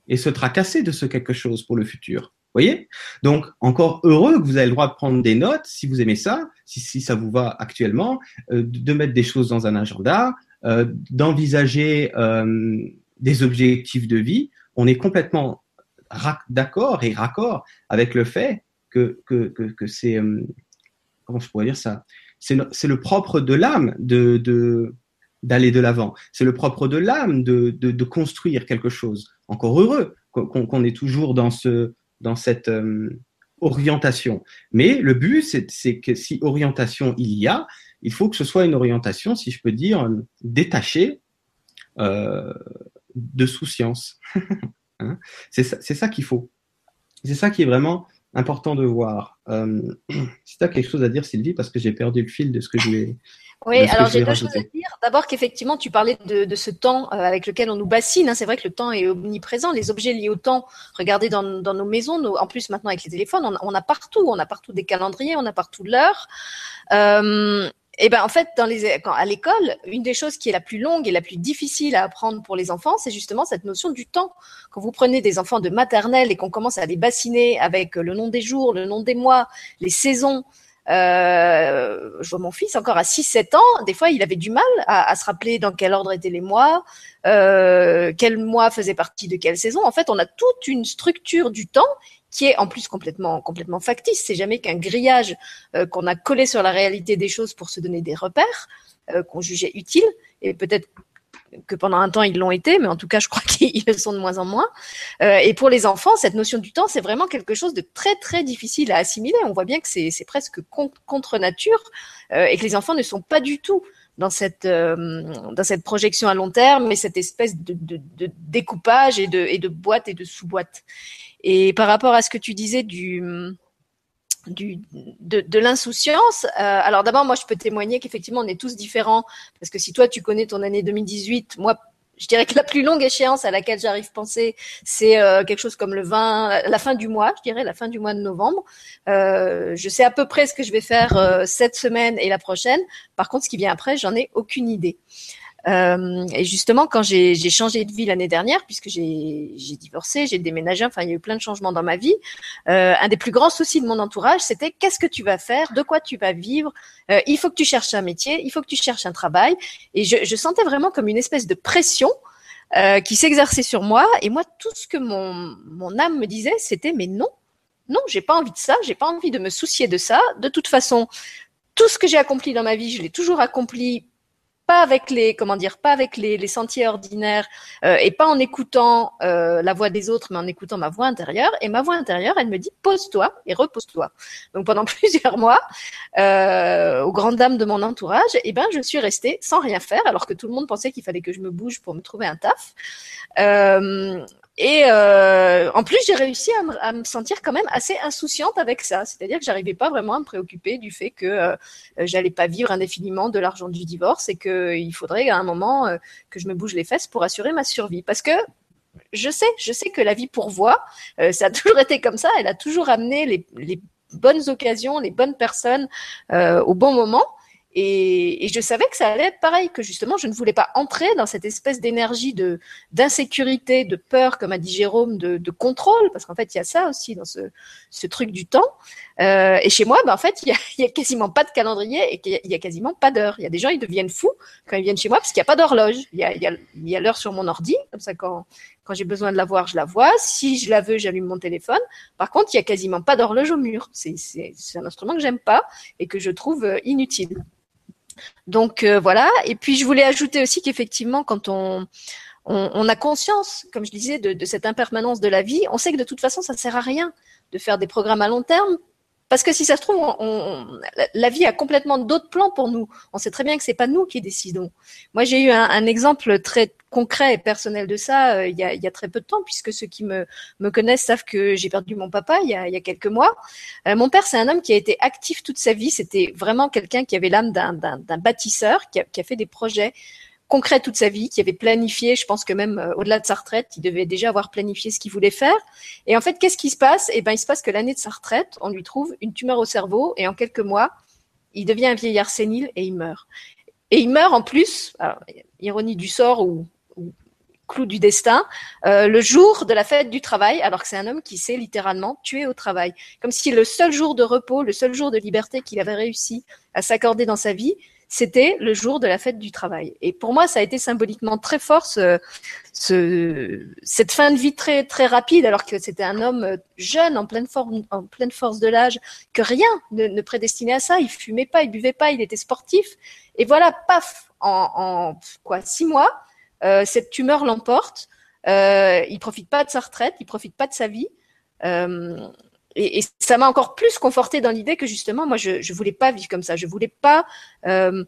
et se tracasser de ce quelque chose pour le futur. voyez? Donc, encore heureux que vous avez le droit de prendre des notes, si vous aimez ça, si, si ça vous va actuellement, euh, de mettre des choses dans un agenda, euh, d'envisager euh, des objectifs de vie. On est complètement d'accord et raccord avec le fait que, que, que, c'est, comment je pourrais dire ça, c'est le propre de l'âme de, de, d'aller de l'avant. C'est le propre de l'âme de, de, construire quelque chose. Encore heureux qu'on est toujours dans, ce, dans cette orientation. Mais le but, c'est que si orientation il y a, il faut que ce soit une orientation, si je peux dire, détachée euh, de souciance. (laughs) hein? C'est ça, ça qu'il faut. C'est ça qui est vraiment important de voir. Euh, (clears throat) si tu as quelque chose à dire, Sylvie, parce que j'ai perdu le fil de ce que je voulais. Oui, alors j'ai deux choses à dire. D'abord qu'effectivement, tu parlais de, de, ce temps euh, avec lequel on nous bassine. Hein. C'est vrai que le temps est omniprésent. Les objets liés au temps, regardez dans, dans nos maisons, en plus maintenant avec les téléphones, on, on, a partout. On a partout des calendriers, on a partout l'heure. Euh, et ben en fait, dans les, à l'école, une des choses qui est la plus longue et la plus difficile à apprendre pour les enfants, c'est justement cette notion du temps. Quand vous prenez des enfants de maternelle et qu'on commence à les bassiner avec le nom des jours, le nom des mois, les saisons, euh, je vois mon fils encore à 6-7 ans, des fois il avait du mal à, à, se rappeler dans quel ordre étaient les mois, euh, quel mois faisait partie de quelle saison. En fait, on a toute une structure du temps qui est en plus complètement complètement factice. C'est jamais qu'un grillage euh, qu'on a collé sur la réalité des choses pour se donner des repères euh, qu'on jugeait utiles et peut-être que pendant un temps ils l'ont été, mais en tout cas je crois (laughs) qu'ils le sont de moins en moins. Euh, et pour les enfants, cette notion du temps, c'est vraiment quelque chose de très très difficile à assimiler. On voit bien que c'est presque contre nature et que les enfants ne sont pas du tout dans cette dans cette projection à long terme, mais cette espèce de découpage et de et de boîte et de sous-boîte. Et par rapport à ce que tu disais du du, de, l'insouciance. Euh, alors d'abord, moi, je peux témoigner qu'effectivement, on est tous différents. Parce que si toi, tu connais ton année 2018, moi, je dirais que la plus longue échéance à laquelle j'arrive à penser, c'est euh, quelque chose comme le 20, la fin du mois, je dirais, la fin du mois de novembre. Euh, je sais à peu près ce que je vais faire cette semaine et la prochaine. Par contre, ce qui vient après, j'en ai aucune idée. Euh, et justement, quand j'ai changé de vie l'année dernière, puisque j'ai divorcé, j'ai déménagé, enfin, il y a eu plein de changements dans ma vie, euh, un des plus grands soucis de mon entourage, c'était qu'est-ce que tu vas faire, de quoi tu vas vivre, euh, il faut que tu cherches un métier, il faut que tu cherches un travail. Et je, je sentais vraiment comme une espèce de pression euh, qui s'exerçait sur moi. Et moi, tout ce que mon, mon âme me disait, c'était mais non, non, j'ai pas envie de ça, j'ai pas envie de me soucier de ça. De toute façon, tout ce que j'ai accompli dans ma vie, je l'ai toujours accompli pas avec les comment dire pas avec les, les sentiers ordinaires euh, et pas en écoutant euh, la voix des autres mais en écoutant ma voix intérieure. Et ma voix intérieure elle me dit pose-toi et repose-toi. Donc pendant (laughs) plusieurs mois euh, aux grandes dames de mon entourage eh ben je suis restée sans rien faire alors que tout le monde pensait qu'il fallait que je me bouge pour me trouver un taf. Euh, et euh, en plus, j'ai réussi à me, sentir quand même assez insouciante avec ça. C'est-à-dire que j'arrivais pas vraiment à me préoccuper du fait que euh, j'allais pas vivre indéfiniment de l'argent du divorce et qu'il faudrait à un moment euh, que je me bouge les fesses pour assurer ma survie. Parce que je sais, je sais que la vie pourvoit. Euh, ça a (laughs) toujours été comme ça. Elle a toujours amené les, bonnes occasions, les bonnes personnes euh, au bon moment. Et, je savais que ça allait être pareil, que justement, je ne voulais pas entrer dans cette espèce d'énergie de d'insécurité, de peur, comme a dit Jérôme, de, contrôle, parce qu'en fait, il y a ça aussi dans ce, ce truc du temps. Euh, et chez moi, ben, en fait, il y, a, quasiment pas de calendrier et il y a quasiment pas d'heure. Il y a des gens, ils deviennent fous quand ils viennent chez moi parce qu'il n'y a pas d'horloge. Il y a, il a l'heure sur mon ordi, comme ça, quand, quand j'ai besoin de la voir, je la vois. Si je la veux, j'allume mon téléphone. Par contre, il y a quasiment pas d'horloge au mur. C'est un instrument que j'aime pas et que je trouve euh, inutile. Donc euh, voilà. Et puis je voulais ajouter aussi qu'effectivement, quand on, on, a conscience, comme je disais, de, cette impermanence de la vie, on sait que de toute façon, ça sert à rien de faire des programmes à long terme. Parce que si ça se trouve, la vie a complètement d'autres plans pour nous. On sait très bien que c'est pas nous qui décidons. Moi, j'ai eu un, exemple très concret et personnel de ça euh, il, y a, très peu de temps, puisque ceux qui me, connaissent savent que j'ai perdu mon papa il y a, quelques mois. Euh, mon père, c'est un homme qui a été actif toute sa vie. C'était vraiment quelqu'un qui avait l'âme d'un bâtisseur, qui a, fait des projets concrets toute sa vie, qui avait planifié, je pense que même euh, au-delà de sa retraite, il devait déjà avoir planifié ce qu'il voulait faire. Et en fait, qu'est-ce qui se passe? Eh ben, il se passe que l'année de sa retraite, on lui trouve une tumeur au cerveau, et en quelques mois, il devient un vieillard sénile et il meurt. Et il meurt en plus, ironie du sort ou clou du destin, euh, le jour de la fête du travail, alors que c'est un homme qui s'est littéralement tué au travail. Comme si le seul jour de repos, le seul jour de liberté qu'il avait réussi à s'accorder dans sa vie, c'était le jour de la fête du travail. Et pour moi, ça a été symboliquement très fort ce, cette fin de vie très très rapide, alors que c'était un homme jeune, en pleine forme, en pleine force de l'âge, que rien ne, prédestinait à ça. Il fumait pas, il buvait pas, il était sportif. Et voilà, paf, en, quoi six mois, cette tumeur l'emporte. Euh, il profite pas de sa retraite, il profite pas de sa vie. Euh, et, ça m'a encore plus conforté dans l'idée que justement, moi, je ne voulais pas vivre comme ça. Je voulais pas euh,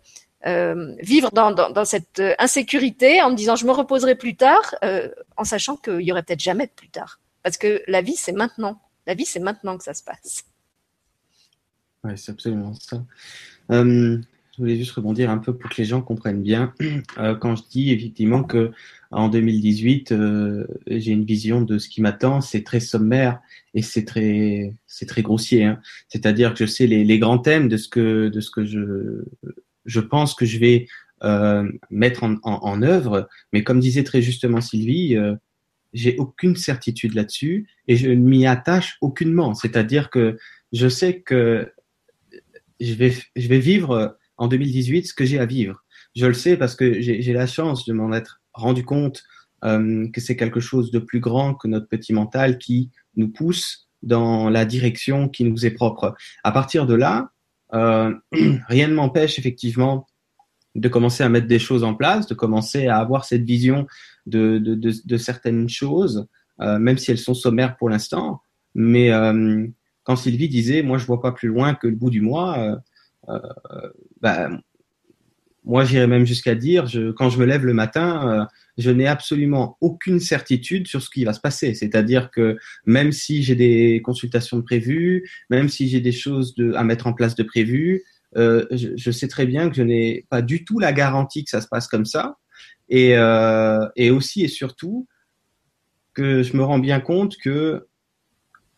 euh, vivre dans, cette insécurité en me disant je me reposerai plus tard, euh, en sachant qu'il y aurait peut-être jamais de plus tard. Parce que la vie, c'est maintenant. La vie, c'est maintenant que ça se passe. Oui, c'est absolument ça. Euh, je voulais juste rebondir un peu pour que les gens comprennent bien. (clears throat) Euh, quand je dis effectivement que en 2018, euh, j'ai une vision de ce qui m'attend, c'est très sommaire et c'est très, c'est très grossier. Hein. C'est-à-dire que je sais les, les, grands thèmes de ce que, de ce que je, je pense que je vais euh, mettre en, en, en, œuvre, mais comme disait très justement Sylvie, euh, j'ai aucune certitude là-dessus et je ne m'y attache aucunement. C'est-à-dire que je sais que je vais, je vais vivre en 2018 ce que j'ai à vivre. Je le sais parce que j'ai la chance de m'en être rendu compte euh, que c'est quelque chose de plus grand que notre petit mental qui nous pousse dans la direction qui nous est propre. À partir de là, euh, (clears throat) rien ne m'empêche effectivement de commencer à mettre des choses en place, de commencer à avoir cette vision de, certaines choses, euh, même si elles sont sommaires pour l'instant. Mais quand Sylvie disait, moi je vois pas plus loin que le bout du mois, bah, moi, j'irais même jusqu'à dire, quand je me lève le matin, euh, je n'ai absolument aucune certitude sur ce qui va se passer. C'est-à-dire que même si j'ai des consultations prévues, même si j'ai des choses à mettre en place de prévues, euh, je, sais très bien que je n'ai pas du tout la garantie que ça se passe comme ça. Et, et aussi et surtout que je me rends bien compte que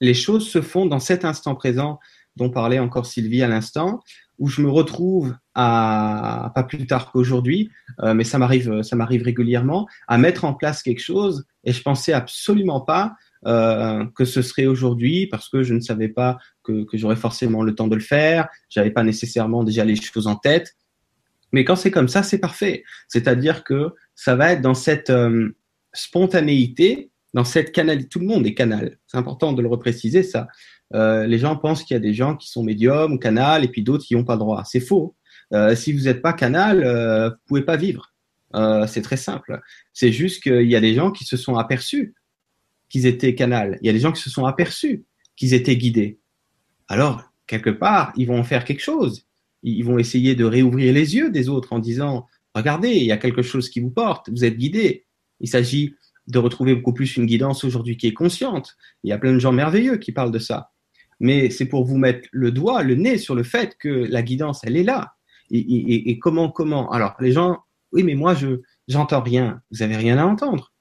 les choses se font dans cet instant présent dont parlait encore Sylvie à l'instant, où je me retrouve à pas plus tard qu'aujourd'hui, euh, mais ça m'arrive, ça m'arrive régulièrement, à mettre en place quelque chose et je pensais absolument pas euh, que ce serait aujourd'hui parce que je ne savais pas que, j'aurais forcément le temps de le faire, j'avais pas nécessairement déjà les choses en tête. Mais quand c'est comme ça, c'est parfait. C'est-à-dire que ça va être dans cette euh, spontanéité, dans cette canal. Tout le monde est canal. C'est important de le repréciser ça. Euh, les gens pensent qu'il y a des gens qui sont médiums ou canal et puis d'autres qui n'ont pas droit. C'est faux. Euh, si vous n'êtes pas canal, euh, vous pouvez pas vivre. Euh, c'est très simple. C'est juste qu'il y a des gens qui se sont aperçus qu'ils étaient canal. Il y a des gens qui se sont aperçus qu'ils étaient guidés. Alors, quelque part, ils vont faire quelque chose. Ils vont essayer de réouvrir les yeux des autres en disant, regardez, il y a quelque chose qui vous porte, vous êtes guidés. Il s'agit de retrouver beaucoup plus une guidance aujourd'hui qui est consciente. Il y a plein de gens merveilleux qui parlent de ça mais c'est pour vous mettre le doigt, le nez sur le fait que la guidance, elle est là. Et, comment, comment? Alors, les gens, oui, mais moi, je j'entends rien. Vous avez rien à entendre.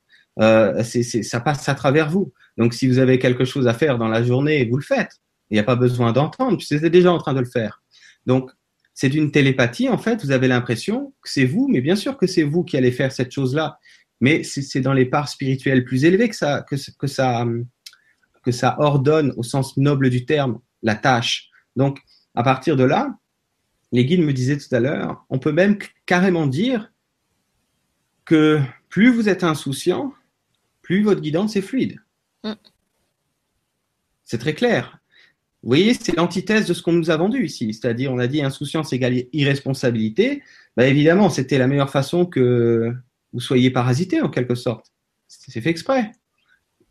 Euh, c'est, c'est, ça passe à travers vous. Donc, si vous avez quelque chose à faire dans la journée, vous le faites. Il n'y a pas besoin d'entendre, puisque vous êtes déjà en train de le faire. Donc, c'est une télépathie, en fait. Vous avez l'impression que c'est vous, mais bien sûr que c'est vous qui allez faire cette chose-là. Mais c'est, c'est dans les parts spirituelles plus élevées que ça, que ça, que ça ordonne au sens noble du terme la tâche. Donc, à partir de là, les guides me disaient tout à l'heure, on peut même carrément dire que plus vous êtes insouciant, plus votre guidance est fluide. Mm. C'est très clair. Vous voyez, c'est l'antithèse de ce qu'on nous a vendu ici. C'est-à-dire, on a dit insouciance égale irresponsabilité. Bah, évidemment, c'était la meilleure façon que vous soyez parasité, en quelque sorte. C'est fait exprès.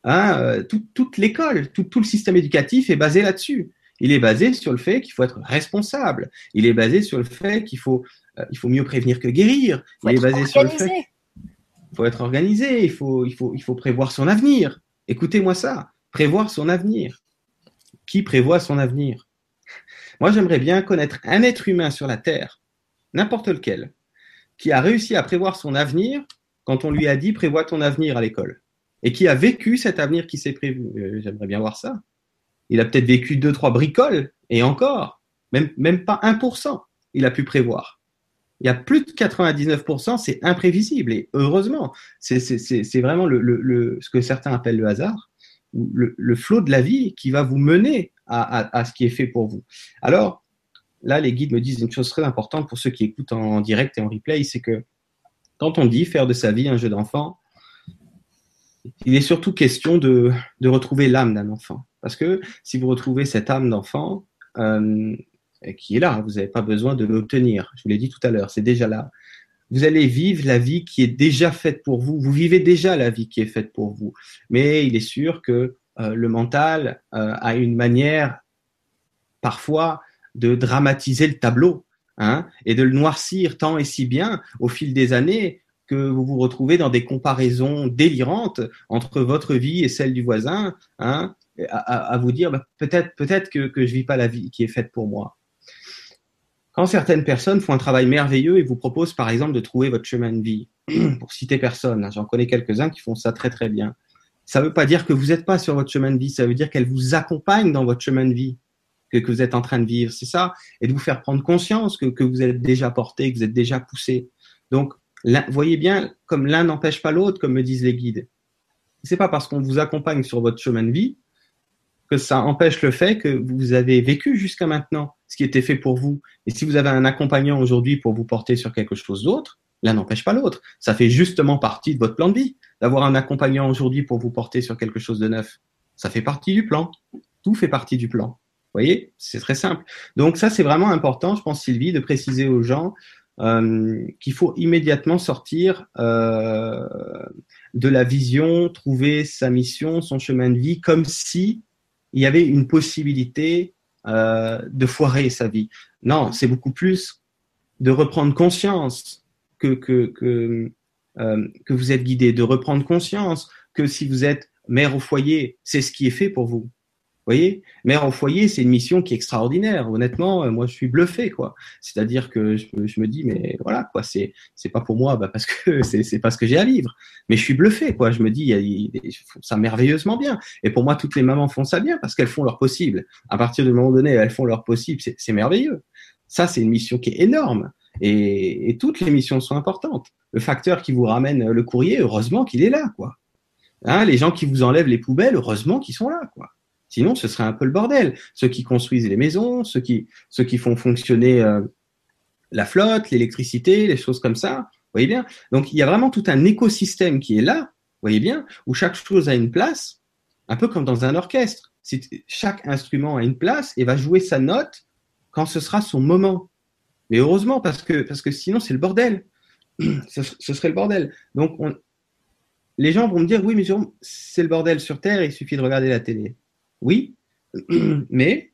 Hein, euh, toute l'école, tout, le système éducatif est basé là-dessus. Il est basé sur le fait qu'il faut être responsable. Il est basé sur le fait qu'il faut, euh, il faut mieux prévenir que guérir. il est basé sur le fait qu'il faut être organisé. Il faut, il faut, il faut prévoir son avenir. Écoutez-moi ça. Prévoir son avenir. Qui prévoit son avenir? Moi, j'aimerais bien connaître un être humain sur la Terre, n'importe lequel, qui a réussi à prévoir son avenir quand on lui a dit prévois ton avenir à l'école et qui a vécu cet avenir qui s'est prévu. Euh, j'aimerais bien voir ça. Il a peut-être vécu deux, trois bricoles, et encore, même, même pas 1%, il a pu prévoir. Il y a plus de 99%, c'est imprévisible, et heureusement, c'est vraiment le, le, le, ce que certains appellent le hasard, le, le flot de la vie qui va vous mener à, à, à, ce qui est fait pour vous. Alors, là, les guides me disent une chose très importante pour ceux qui écoutent en direct et en replay, c'est que quand on dit faire de sa vie un jeu d'enfant, il est surtout question de, retrouver l'âme d'un enfant. Parce que si vous retrouvez cette âme d'enfant, euh, qui est là, vous n'avez pas besoin de l'obtenir. Je vous l'ai dit tout à l'heure, c'est déjà là. Vous allez vivre la vie qui est déjà faite pour vous. Vous vivez déjà la vie qui est faite pour vous. Mais il est sûr que euh, le mental euh, a une manière parfois de dramatiser le tableau hein, et de le noircir tant et si bien au fil des années que vous vous retrouvez dans des comparaisons délirantes entre votre vie et celle du voisin, hein, à, vous dire bah, peut-être peut-être que, que je vis pas la vie qui est faite pour moi. Quand certaines personnes font un travail merveilleux et vous proposent par exemple de trouver votre chemin de vie, (clears throat) pour citer personne, hein, j'en connais quelques-uns qui font ça très très bien. Ça ne veut pas dire que vous n'êtes pas sur votre chemin de vie, ça veut dire qu'elle vous accompagne dans votre chemin de vie que, que vous êtes en train de vivre, c'est ça, et de vous faire prendre conscience que, que vous êtes déjà porté, que vous êtes déjà poussé. Donc, voyez bien, comme l'un n'empêche pas l'autre, comme me disent les guides. C'est pas parce qu'on vous accompagne sur votre chemin de vie que ça empêche le fait que vous avez vécu jusqu'à maintenant ce qui était fait pour vous. Et si vous avez un accompagnant aujourd'hui pour vous porter sur quelque chose d'autre, l'un n'empêche pas l'autre. Ça fait justement partie de votre plan de vie d'avoir un accompagnant aujourd'hui pour vous porter sur quelque chose de neuf. Ça fait partie du plan. Tout fait partie du plan. Vous voyez, c'est très simple. Donc ça, c'est vraiment important, je pense, Sylvie, de préciser aux gens euh, qu'il faut immédiatement sortir euh, de la vision, trouver sa mission, son chemin de vie, comme si il y avait une possibilité euh, de foirer sa vie. Non, c'est beaucoup plus de reprendre conscience que que que, que vous êtes guidé, de reprendre conscience que si vous êtes mère au foyer, c'est ce qui est fait pour vous voyez Mère au foyer, c'est une mission qui est extraordinaire. Honnêtement, euh, moi, je suis bluffé, quoi. C'est-à-dire que je, me dis, mais voilà, quoi, c'est c'est pas pour moi, bah, parce que (laughs) c'est c'est pas ce que j'ai à vivre. Mais je suis bluffé, quoi. Je me dis, ils font ça merveilleusement bien. Et pour moi, toutes les mamans font ça bien parce qu'elles font leur possible. À partir du moment donné, elles font leur possible, c'est merveilleux. Ça, c'est une mission qui est énorme. Et, et, toutes les missions sont importantes. Le facteur qui vous ramène le courrier, heureusement qu'il est là, quoi. Hein, les gens qui vous enlèvent les poubelles, heureusement qu'ils sont là, quoi. Sinon, ce serait un peu le bordel. Ceux qui construisent les maisons, ceux qui, ceux qui font fonctionner euh, la flotte, l'électricité, les choses comme ça. Vous voyez bien Donc, il y a vraiment tout un écosystème qui est là, vous voyez bien, où chaque chose a une place, un peu comme dans un orchestre. Chaque instrument a une place et va jouer sa note quand ce sera son moment. Mais heureusement, parce que, parce que sinon, c'est le bordel. (clears throat) ce, serait le bordel. Donc, les gens vont me dire, oui, mais c'est le bordel sur Terre, il suffit de regarder la télé. Oui, (clears throat) mais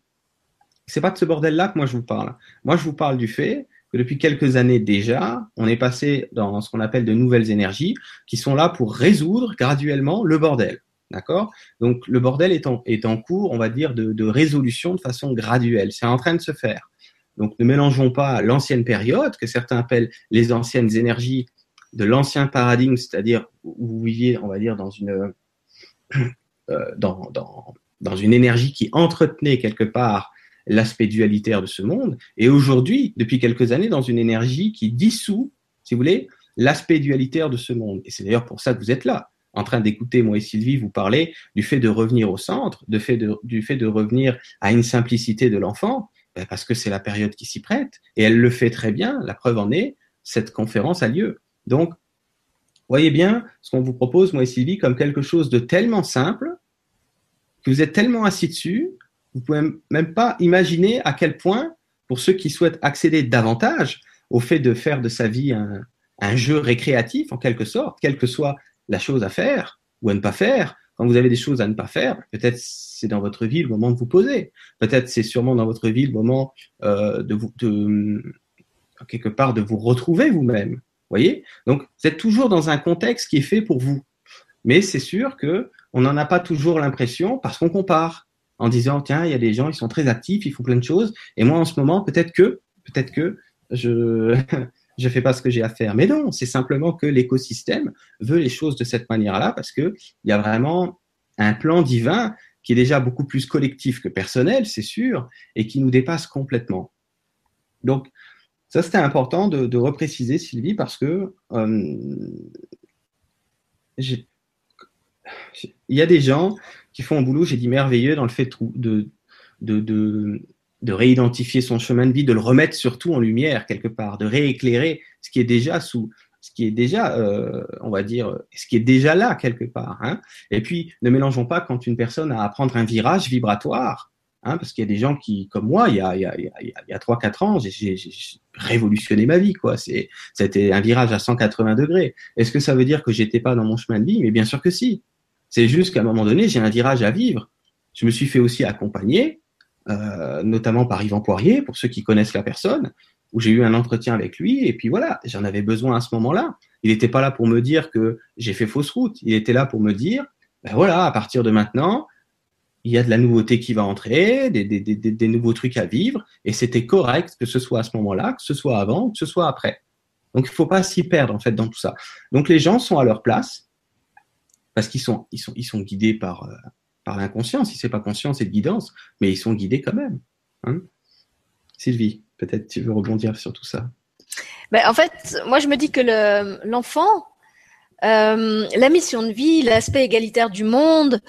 c'est pas de ce bordel-là que moi je vous parle. Moi, je vous parle du fait que depuis quelques années déjà, on est passé dans ce qu'on appelle de nouvelles énergies qui sont là pour résoudre graduellement le bordel. D'accord? Donc, le bordel est en, cours, on va dire, de, résolution de façon graduelle. C'est en train de se faire. Donc, ne mélangeons pas l'ancienne période, que certains appellent les anciennes énergies de l'ancien paradigme, c'est-à-dire où vous viviez, on va dire, dans une, (clears throat) euh, dans, dans une énergie qui entretenait quelque part l'aspect dualitaire de ce monde, et aujourd'hui, depuis quelques années, dans une énergie qui dissout, si vous voulez, l'aspect dualitaire de ce monde. Et c'est d'ailleurs pour ça que vous êtes là, en train d'écouter moi et Sylvie vous parler du fait de revenir au centre, du fait de revenir à une simplicité de l'enfant, ben, parce que c'est la période qui s'y prête, et elle le fait très bien, la preuve en est, cette conférence a lieu. Donc, voyez bien ce qu'on vous propose, moi et Sylvie, comme quelque chose de tellement simple, vous êtes tellement assis dessus, vous pouvez même pas imaginer à quel point, pour ceux qui souhaitent accéder davantage au fait de faire de sa vie un, jeu récréatif, en quelque sorte, quelle que soit la chose à faire ou à ne pas faire, quand vous avez des choses à ne pas faire, peut-être c'est dans votre vie le moment de vous poser. Peut-être c'est sûrement dans votre vie le moment euh, de vous, de, quelque part, de vous retrouver vous-même. Voyez? Donc, vous êtes toujours dans un contexte qui est fait pour vous. Mais c'est sûr que on n'en a pas toujours l'impression parce qu'on compare en disant tiens il y a des gens ils sont très actifs ils font plein de choses. Et moi en ce moment peut-être que peut-être que je (laughs) je fais pas ce que j'ai à faire. Mais non c'est simplement que l'écosystème veut les choses de cette manière-là parce que il y a vraiment un plan divin qui est déjà beaucoup plus collectif que personnel c'est sûr et qui nous dépasse complètement. Donc ça c'était important de, de repréciser Sylvie parce que euh, j'ai il y a des gens qui font un boulot, j'ai dit merveilleux, dans le fait de, de, de, de réidentifier son chemin de vie, de le remettre surtout en lumière quelque part, de rééclairer ce qui est déjà sous, ce qui est déjà, euh, on va dire, ce qui est déjà là quelque part. Hein. Et puis, ne mélangeons pas quand une personne a à prendre un virage vibratoire, hein, parce qu'il y a des gens qui, comme moi, il y a, a, il y a 3-4 ans, j'ai révolutionné ma vie. quoi. C'était un virage à 180 degrés. Est-ce que ça veut dire que j'étais pas dans mon chemin de vie? Mais bien sûr que si. C'est juste qu'à un moment donné, j'ai un virage à vivre. Je me suis fait aussi accompagner, euh, notamment par Yvan Poirier, pour ceux qui connaissent la personne, où j'ai eu un entretien avec lui, et puis voilà, j'en avais besoin à ce moment-là. Il n'était pas là pour me dire que j'ai fait fausse route, il était là pour me dire, ben voilà, à partir de maintenant, il y a de la nouveauté qui va entrer, des, nouveaux trucs à vivre, et c'était correct que ce soit à ce moment-là, que ce soit avant, que ce soit après. Donc il ne faut pas s'y perdre en fait dans tout ça. Donc les gens sont à leur place parce qu'ils sont, ils sont, ils sont guidés par, euh, par l'inconscient. Si c'est pas conscient, c'est de guidance, mais ils sont guidés quand même. Hein Sylvie, peut-être tu veux rebondir sur tout ça. Ben, en fait, moi je me dis que l'enfant, euh, la mission de vie, l'aspect égalitaire du monde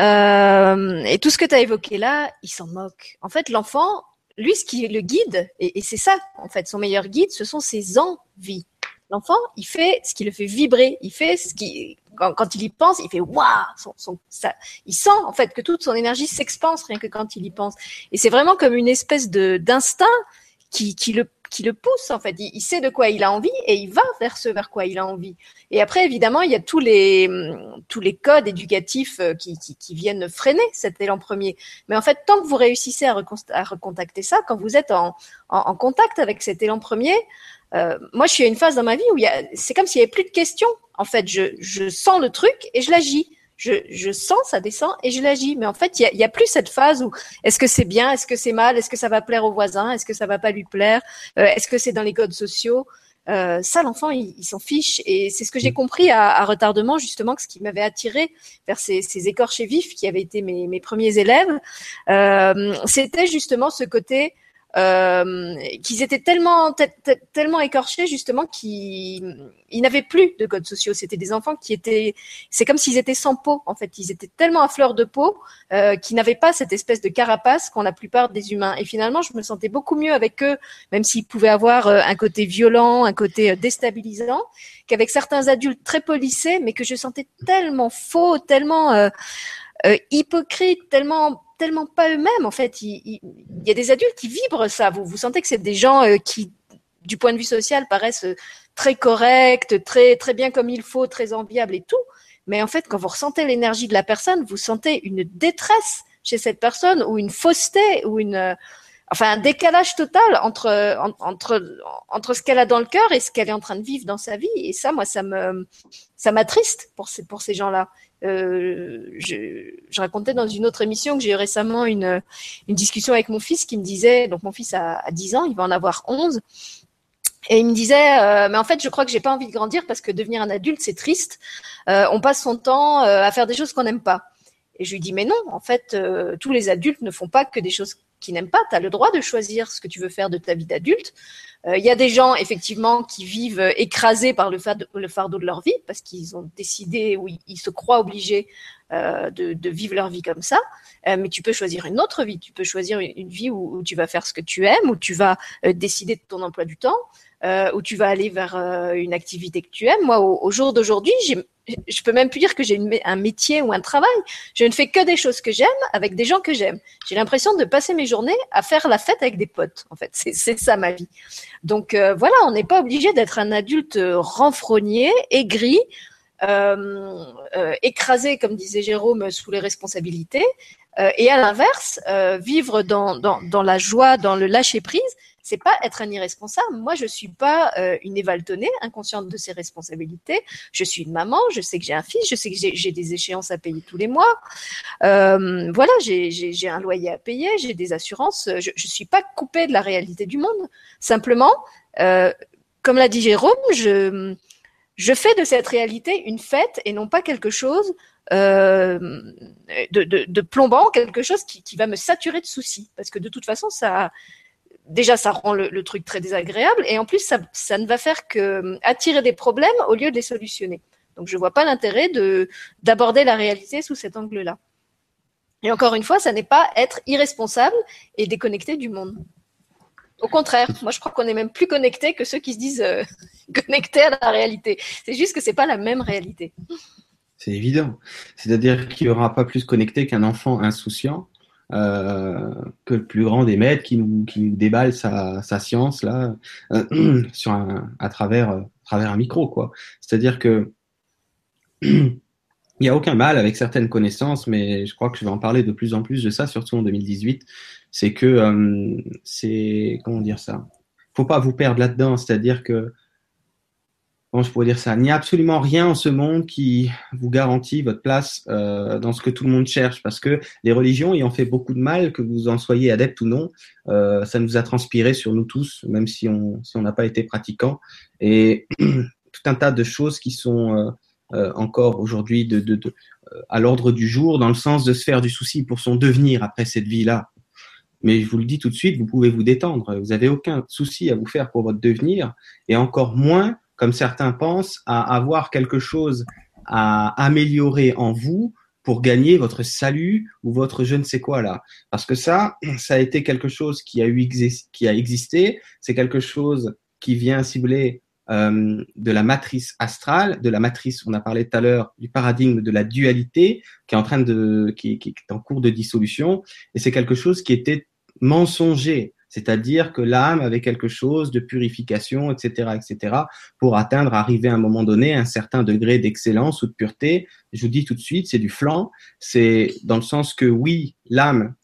euh, et tout ce que tu as évoqué là, il s'en moque. En fait, l'enfant, lui, ce qui le guide, et, et c'est ça, en fait, son meilleur guide, ce sont ses envies. L'enfant, il fait ce qui le fait vibrer, il fait ce qui, quand, il y pense, il fait waouh, il sent en fait que toute son énergie s'expanse rien que quand il y pense. Et c'est vraiment comme une espèce de d'instinct qui, qui le qui le pousse en fait. Il, sait de quoi il a envie et il va vers ce vers quoi il a envie. Et après évidemment il y a tous les tous les codes éducatifs euh, qui, qui, qui viennent freiner cet élan premier. Mais en fait tant que vous réussissez à, recontacter ça, quand vous êtes en, en, contact avec cet élan premier, euh, moi, je suis à une phase dans ma vie où c'est comme s'il n'y avait plus de questions. En fait, je, je sens le truc et je l'agis. Je, je, sens, ça descend et je l'agis. Mais en fait, il n'y a, a, plus cette phase où est-ce que c'est bien, est-ce que c'est mal, est-ce que ça va plaire au voisin, est-ce que ça va pas lui plaire, euh, est-ce que c'est dans les codes sociaux. Euh, ça, l'enfant, il, il s'en fiche. Et c'est ce que j'ai compris à, à, retardement, justement, que ce qui m'avait attiré vers ces, ces, écorchés vifs qui avaient été mes, mes premiers élèves, euh, c'était justement ce côté qu'ils étaient tellement tellement écorchés justement qu'ils n'avaient plus de codes sociaux. C'était des enfants qui étaient, c'est comme s'ils étaient sans peau en fait. Ils étaient tellement à fleur de peau euh, qu'ils n'avaient pas cette espèce de carapace qu'ont la plupart des humains. Et finalement, je me sentais beaucoup mieux avec eux, même s'ils pouvaient avoir euh, un côté violent, un côté euh, déstabilisant, qu'avec certains adultes très polissés, mais que je sentais tellement faux, tellement euh, euh, hypocrites, tellement tellement pas eux-mêmes. En fait, il, y a des adultes qui vibrent ça. Vous, vous sentez que c'est des gens euh, qui, du point de vue social, paraissent euh, très corrects, très, très bien comme il faut, très enviables et tout. Mais en fait, quand vous ressentez l'énergie de la personne, vous sentez une détresse chez cette personne ou une fausseté ou une, enfin, un décalage total entre, entre, entre ce qu'elle a dans le cœur et ce qu'elle est en train de vivre dans sa vie. Et ça, moi, ça me, ça m'attriste pour ces, pour ces gens-là. Euh, je, racontais dans une autre émission que j'ai eu récemment une, discussion avec mon fils qui me disait, donc mon fils a, a 10 ans, il va en avoir 11, et il me disait, euh, mais en fait, je crois que j'ai pas envie de grandir parce que devenir un adulte, c'est triste. Euh, on passe son temps à faire des choses qu'on n'aime pas. Et je lui dis, mais non, en fait, tous les adultes ne font pas que des choses qu'ils n'aiment pas. Tu as le droit de choisir ce que tu veux faire de ta vie d'adulte. Il euh, y a des gens, effectivement, qui vivent euh, écrasés par le fardeau, le fardeau de leur vie parce qu'ils ont décidé ou ils, ils se croient obligés euh, de, vivre leur vie comme ça. Euh, mais tu peux choisir une autre vie. Tu peux choisir une, vie où, tu vas faire ce que tu aimes, où tu vas euh, décider de ton emploi du temps, où tu vas aller vers une activité que tu aimes. Moi, au, jour d'aujourd'hui, je peux même plus dire que j'ai un métier ou un travail. Je ne fais que des choses que j'aime avec des gens que j'aime. J'ai l'impression de passer mes journées à faire la fête avec des potes. En fait, c'est ça ma vie. Donc voilà, on n'est pas obligé d'être un adulte renfrogné, aigri, euh, euh, écrasé, comme disait Jérôme, sous les responsabilités. Euh, et à l'inverse, vivre dans, dans, dans, la joie, dans le lâcher prise, c'est pas être un irresponsable. Moi, je suis pas une évaltonnée, inconsciente de ses responsabilités. Je suis une maman, je sais que j'ai un fils, je sais que j'ai des échéances à payer tous les mois. Voilà, j'ai un loyer à payer, j'ai des assurances. Je, je suis pas coupée de la réalité du monde. Simplement, comme l'a dit Jérôme, je je fais de cette réalité une fête et non pas quelque chose euh, de, plombant, quelque chose qui, va me saturer de soucis. Parce que de toute façon, ça, déjà, ça rend le, truc très désagréable et en plus, ça, ne va faire que euh, attirer des problèmes au lieu de les solutionner. Donc, je vois pas l'intérêt de d'aborder la réalité sous cet angle-là. Et encore une fois, ça n'est pas être irresponsable et déconnecté du monde. Au contraire, moi je crois qu'on est même plus connecté que ceux qui se disent euh, (laughs) connectés à la réalité. C'est juste que c'est pas la même réalité. C'est évident. C'est-à-dire qu'il n'y aura pas plus connecté qu'un enfant insouciant euh, que le plus grand des maîtres qui nous, qui nous déballe sa, sa science là euh, (clears throat) sur un, à travers à travers un micro quoi. C'est-à-dire que (clears throat) il n'y a aucun mal avec certaines connaissances, mais je crois que je vais en parler de plus en plus de ça, surtout en 2018. C'est que euh, c'est comment dire ça? Faut pas vous perdre là-dedans. C'est-à-dire que comment je pourrais dire ça? Il n'y a absolument rien en ce monde qui vous garantit votre place euh, dans ce que tout le monde cherche, parce que les religions y ont fait beaucoup de mal, que vous en soyez adepte ou non. Euh, ça nous a transpiré sur nous tous, même si on n'a pas été pratiquant, et (clears throat) tout un tas de choses qui sont encore aujourd'hui de, de, de euh, à l'ordre du jour, dans le sens de se faire du souci pour son devenir après cette vie-là. Mais je vous le dis tout de suite, vous pouvez vous détendre. Vous n'avez aucun souci à vous faire pour votre devenir, et encore moins, comme certains pensent, à avoir quelque chose à améliorer en vous pour gagner votre salut ou votre je ne sais quoi là. Parce que ça, ça a été quelque chose qui a eu qui a existé. C'est quelque chose qui vient cibler euh, de la matrice astrale, de la matrice, on a parlé tout à l'heure du paradigme de la dualité qui est en train de, qui, qui est en cours de dissolution, et c'est quelque chose qui était mensonger, c'est-à-dire que l'âme avait quelque chose de purification, etc., etc., pour atteindre, arriver à un moment donné, un certain degré d'excellence ou de pureté. Je vous dis tout de suite, c'est du flanc. C'est dans le sens que oui, l'âme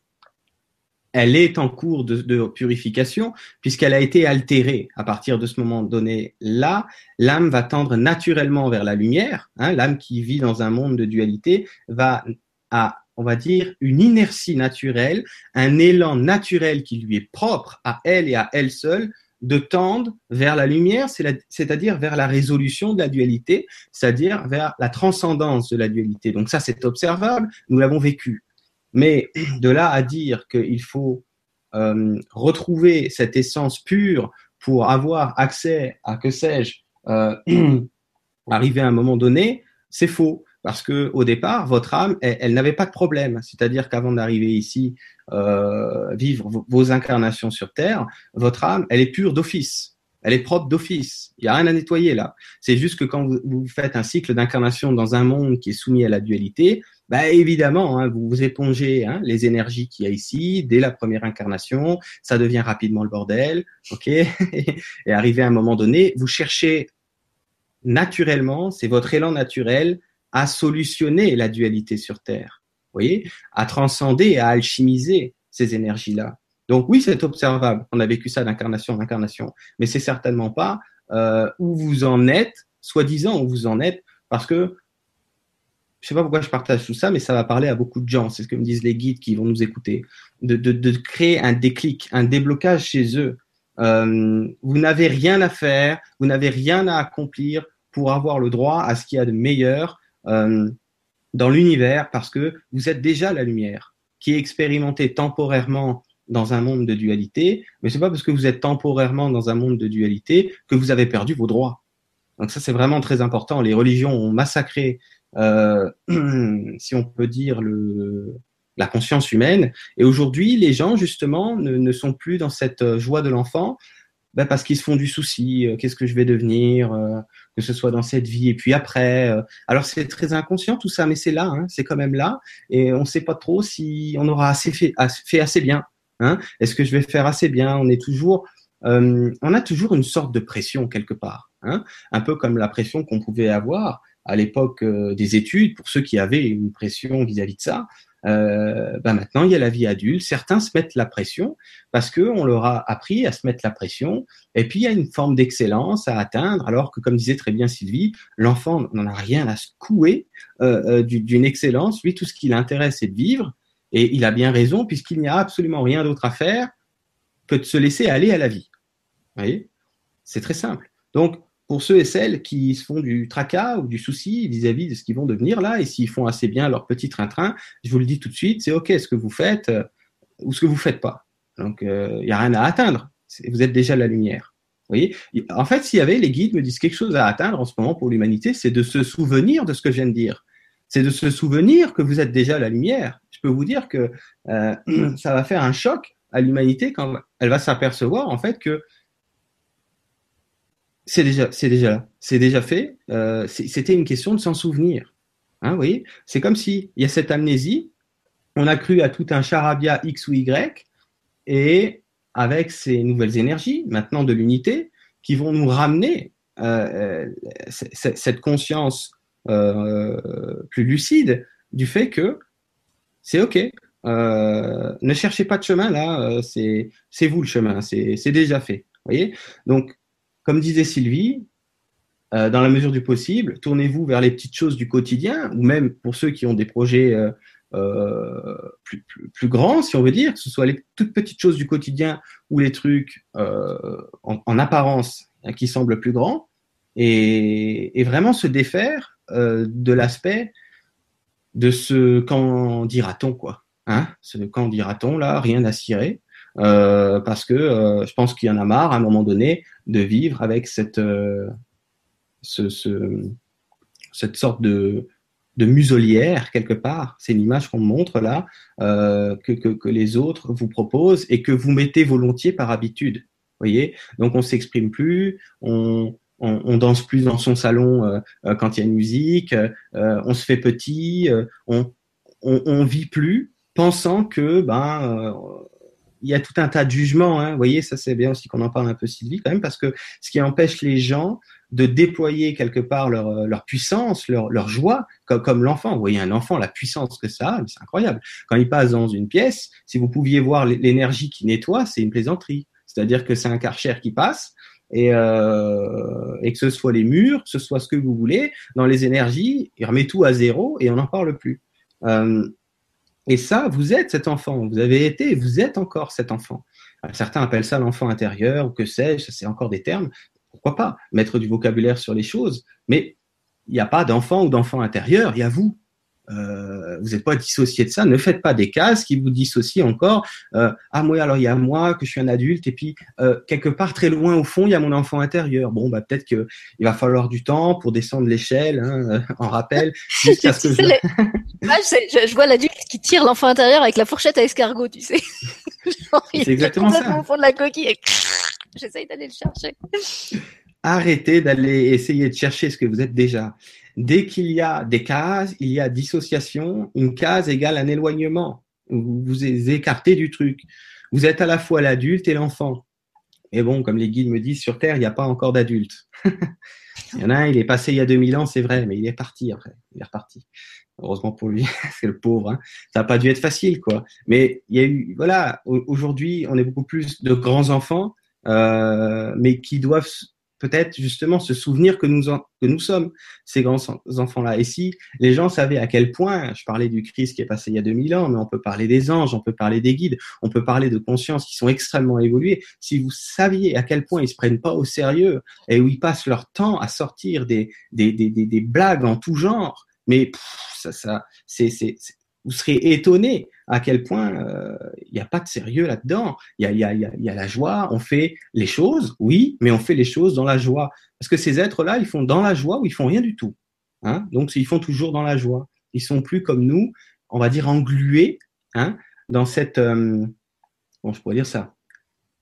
elle est en cours de, purification puisqu'elle a été altérée. À partir de ce moment donné-là, l'âme va tendre naturellement vers la lumière. Hein, l'âme qui vit dans un monde de dualité va à on va dire, une inertie naturelle, un élan naturel qui lui est propre à elle et à elle seule, de tendre vers la lumière, c'est-à-dire vers la résolution de la dualité, c'est-à-dire vers la transcendance de la dualité. Donc ça, c'est observable, nous l'avons vécu. Mais de là à dire qu'il faut euh, retrouver cette essence pure pour avoir accès à, que sais-je, euh, (clears throat) arriver à un moment donné, c'est faux. Parce que au départ, votre âme, elle, n'avait pas de problème. C'est-à-dire qu'avant d'arriver ici, euh, vivre vos incarnations sur Terre, votre âme, elle est pure d'office. Elle est propre d'office. Il n'y a rien à nettoyer là. C'est juste que quand vous, vous faites un cycle d'incarnation dans un monde qui est soumis à la dualité, bah, évidemment, hein, vous vous épongez hein, les énergies qu'il y a ici dès la première incarnation, ça devient rapidement le bordel, ok? (laughs) Et arrivé à un moment donné, vous cherchez naturellement, c'est votre élan naturel à solutionner la dualité sur Terre, vous voyez, à transcender, à alchimiser ces énergies-là. Donc oui, c'est observable. On a vécu ça d'incarnation en incarnation, mais c'est certainement pas euh, où vous en êtes, soi-disant où vous en êtes, parce que je sais pas pourquoi je partage tout ça, mais ça va parler à beaucoup de gens. C'est ce que me disent les guides qui vont nous écouter. De, de, créer un déclic, un déblocage chez eux. Euh, vous n'avez rien à faire, vous n'avez rien à accomplir pour avoir le droit à ce qu'il y a de meilleur euh, dans l'univers parce que vous êtes déjà la lumière qui est expérimentée temporairement dans un monde de dualité, mais c'est pas parce que vous êtes temporairement dans un monde de dualité que vous avez perdu vos droits. Donc ça c'est vraiment très important. Les religions ont massacré euh, (clears throat) si on peut dire, le, la conscience humaine. Et aujourd'hui, les gens, justement, ne, sont plus dans cette joie de l'enfant ben parce qu'ils se font du souci. Euh, qu'est-ce que je vais devenir euh, Que ce soit dans cette vie et puis après. Euh. alors, c'est très inconscient tout ça, mais c'est là, hein, c'est quand même là. Et on ne sait pas trop si on aura assez fait, fait assez bien. Hein. Est-ce que je vais faire assez bien? On est toujours... on a toujours une sorte de pression quelque part, hein, un peu comme la pression qu'on pouvait avoir à l'époque euh, des études, pour ceux qui avaient une pression vis-à-vis de ça, euh, ben maintenant il y a la vie adulte. Certains se mettent la pression parce que on leur a appris à se mettre la pression. Et puis il y a une forme d'excellence à atteindre, alors que comme disait très bien Sylvie, l'enfant n'en a rien à secouer euh, euh d'une excellence. Lui, tout ce qui l'intéresse, c'est de vivre. Et il a bien raison puisqu'il n'y a absolument rien d'autre à faire que de se laisser aller à la vie. Vous voyez, c'est très simple. Donc pour ceux et celles qui se font du tracas ou du souci vis-à-vis de ce qu'ils vont devenir là, et s'ils font assez bien leur petit train-train, je vous le dis tout de suite, c'est OK ce que vous faites euh, ou ce que vous faites pas. Donc, il euh, n'y a rien à atteindre. Vous êtes déjà la lumière. Vous voyez? En fait, s'il y avait, les guides me disent quelque chose à atteindre en ce moment pour l'humanité, c'est de se souvenir de ce que je viens de dire. c'est de se souvenir que vous êtes déjà la lumière. Je peux vous dire que euh, (clears throat) ça va faire un choc à l'humanité quand elle va s'apercevoir en fait que c'est déjà, là, c'est déjà fait. Euh, c'était une question de s'en souvenir. Hein, vous c'est comme si il y a cette amnésie. On a cru à tout un charabia X ou Y, et avec ces nouvelles énergies, maintenant de l'unité, qui vont nous ramener euh, euh cette conscience plus lucide du fait que c'est OK. Ne cherchez pas de chemin là, c'est vous le chemin, c'est déjà fait. Voyez? Donc, comme disait Sylvie, euh, dans la mesure du possible, tournez-vous vers les petites choses du quotidien, ou même pour ceux qui ont des projets euh, euh, plus, grands, si on veut dire, que ce soit les toutes petites choses du quotidien ou les trucs en, en, apparence hein, qui semblent plus grands, et, vraiment se défaire de l'aspect de ce qu'en dira-t-on, quoi. Hein ce qu'en dira-t-on, là, rien à cirer. Parce que je pense qu'il y en a marre à un moment donné de vivre avec cette, euh, ce, ce, cette sorte de, de muselière quelque part. C'est une image qu'on montre là euh, que, que, les autres vous proposent et que vous mettez volontiers par habitude. Voyez, donc on s'exprime plus, on, on, on, danse plus dans son salon euh, quand il y a une musique, on se fait petit, on, on, on, vit plus, pensant que ben il y a tout un tas de jugements. Hein. Vous voyez, ça c'est bien aussi qu'on en parle un peu, Sylvie, quand même, parce que ce qui empêche les gens de déployer quelque part leur, euh, leur puissance, leur, leur joie, comme, comme l'enfant. Vous voyez, un enfant, la puissance que ça a, c'est incroyable. Quand il passe dans une pièce, si vous pouviez voir l'énergie qui nettoie, c'est une plaisanterie. C'est-à-dire que c'est un karcher qui passe, et, euh, et que ce soit les murs, que ce soit ce que vous voulez, dans les énergies, il remet tout à zéro et on n'en parle plus. Euh, et ça, vous êtes cet enfant, vous avez été, vous êtes encore cet enfant. certains appellent ça l'enfant intérieur, ou que sais-je, c'est encore des termes. Pourquoi pas mettre du vocabulaire sur les choses Mais il n'y a pas d'enfant ou d'enfant intérieur, il y a vous. Euh, vous n'êtes pas dissocié de ça. Ne faites pas des cases qui vous dissocient encore. Euh, ah moi alors il y a moi que je suis un adulte et puis euh, quelque part très loin au fond il y a mon enfant intérieur. Bon bah peut-être que il va falloir du temps pour descendre l'échelle hein, en rappel (laughs) jusqu'à ce que je... je, je, vois l'adulte qui tire l'enfant intérieur avec la fourchette à escargot, tu sais. (laughs) C'est exactement ça. Au fond de la coquille. Et... J'essaye d'aller le chercher. Arrêtez d'aller essayer de chercher ce que vous êtes déjà. Dès qu'il y a des cases, il y a dissociation. Une case égale un éloignement. Vous vous écartez du truc. Vous êtes à la fois l'adulte et l'enfant. Et bon, comme les guides me disent, sur Terre, il n'y a pas encore d'adultes. (laughs) il y en a un, il est passé il y a 2000 ans, c'est vrai, mais il est parti après. Il est reparti. Heureusement pour lui, (laughs) c'est le pauvre. Hein. Ça n'a pas dû être facile, quoi. Mais il y a eu, voilà, aujourd'hui, on est beaucoup plus de grands enfants, euh, mais qui doivent peut-être justement se souvenir que nous, sommes ces grands enfants-là. Et si les gens savaient à quel point, je parlais du Christ qui est passé il y a 2000 ans, mais on peut parler des anges, on peut parler des guides, on peut parler de consciences qui sont extrêmement évoluées. Si vous saviez à quel point ils se prennent pas au sérieux et où ils passent leur temps à sortir des, blagues en tout genre, mais ça, ça, c'est, vous serez étonné à quel point euh, il n'y a pas de sérieux là-dedans. Il y a la joie, on fait les choses, oui, mais on fait les choses dans la joie. Parce que ces êtres-là, ils font dans la joie ou ils font rien du tout. Hein Donc, ils font toujours dans la joie. Ils sont plus comme nous, on va dire englués hein, dans cette... Euh, bon, je pourrais dire ça?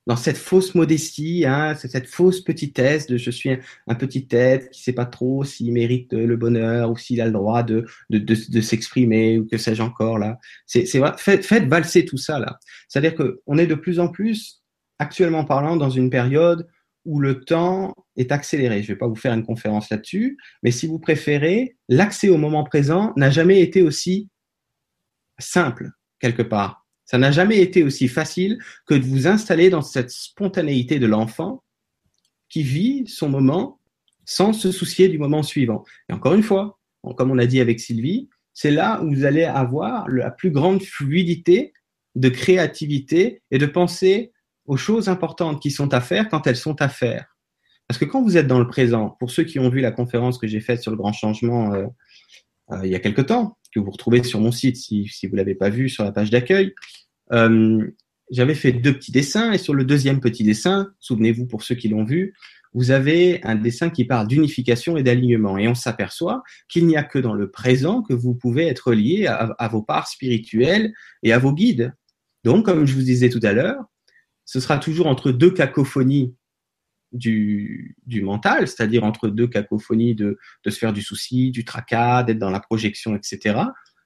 Dans cette fausse modestie, hein, cette fausse petitesse de je suis un, petit tête qui sait pas trop s'il mérite le bonheur ou s'il a le droit de, de, de, s'exprimer ou que sais-je encore là. C'est, c'est faites, faites valser tout ça là. C'est-à-dire que on est de plus en plus, actuellement parlant, dans une période où le temps est accéléré. Je vais pas vous faire une conférence là-dessus, mais si vous préférez, l'accès au moment présent n'a jamais été aussi simple quelque part. Ça n'a jamais été aussi facile que de vous installer dans cette spontanéité de l'enfant qui vit son moment sans se soucier du moment suivant. Et encore une fois, comme on a dit avec Sylvie, c'est là où vous allez avoir la plus grande fluidité de créativité et de penser aux choses importantes qui sont à faire quand elles sont à faire. Parce que quand vous êtes dans le présent, pour ceux qui ont vu la conférence que j'ai faite sur le grand changement euh, euh, il y a quelque temps, que vous retrouvez sur mon site si, si vous l'avez pas vu sur la page d'accueil, euh, j'avais fait deux petits dessins et sur le deuxième petit dessin, souvenez-vous pour ceux qui l'ont vu, vous avez un dessin qui parle d'unification et d'alignement. Et on s'aperçoit qu'il n'y a que dans le présent que vous pouvez être lié à, vos parts spirituelles et à vos guides. Donc, comme je vous disais tout à l'heure, ce sera toujours entre deux cacophonies du, mental, c'est-à-dire entre deux cacophonies de, de se faire du souci, du tracas, d'être dans la projection, etc.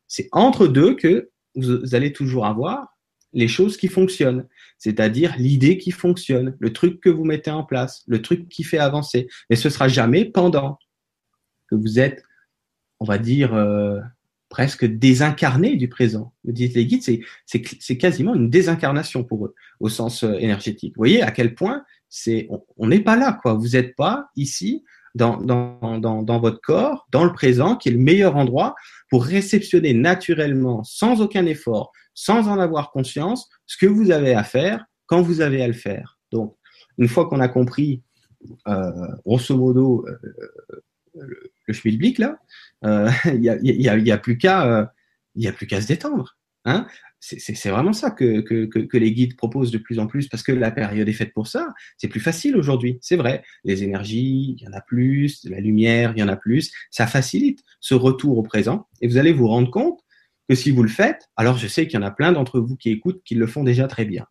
C'est entre deux que vous allez toujours avoir les choses qui fonctionnent, c'est-à-dire l'idée qui fonctionne, le truc que vous mettez en place, le truc qui fait avancer. Mais ce sera jamais pendant que vous êtes, on va dire, euh, presque désincarné du présent. Me disent les guides, c'est quasiment une désincarnation pour eux, au sens euh, énergétique. Vous voyez à quel point on n'est pas là, quoi. Vous n'êtes pas ici dans, dans, dans, dans, votre corps, dans le présent, qui est le meilleur endroit pour réceptionner naturellement, sans aucun effort, sans en avoir conscience, ce que vous avez à faire quand vous avez à le faire. Donc, une fois qu'on a compris, euh, grosso modo, euh, le, le schmilblick, là, euh, (laughs) il n'y a, y a, y a plus qu'à se détendre. Hein c'est vraiment ça que, que, que, les guides proposent de plus en plus parce que la période est faite pour ça. C'est plus facile aujourd'hui, c'est vrai. Les énergies, il y en a plus, la lumière, il y en a plus. Ça facilite ce retour au présent et vous allez vous rendre compte que si vous le faites, alors je sais qu'il y en a plein d'entre vous qui écoutent qui le font déjà très bien.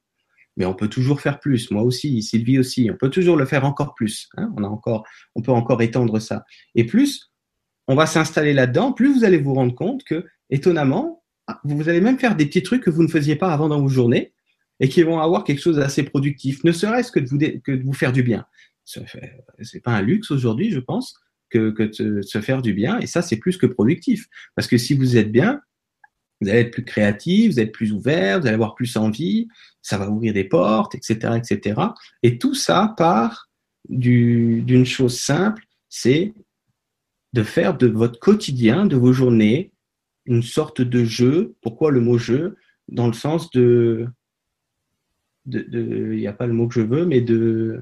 Mais on peut toujours faire plus. Moi aussi, Sylvie aussi. On peut toujours le faire encore plus. Hein. on a encore, on peut encore étendre ça. Et plus on va s'installer là-dedans, plus vous allez vous rendre compte que, étonnamment, vous allez même faire des petits trucs que vous ne faisiez pas avant dans vos journées et qui vont avoir quelque chose d'assez productif, ne serait-ce que de vous, faire du bien. C'est pas un luxe aujourd'hui, je pense, que, de se faire du bien. Et ça, c'est plus que productif. Parce que si vous êtes bien, vous allez être plus créatif, vous allez être plus ouvert, vous allez avoir plus envie, ça va ouvrir des portes, etc., etc. Et tout ça part d'une chose simple, c'est de faire de votre quotidien, de vos journées, une sorte de jeu. Pourquoi le mot jeu? Dans le sens de, il n'y a pas le mot que je veux, mais de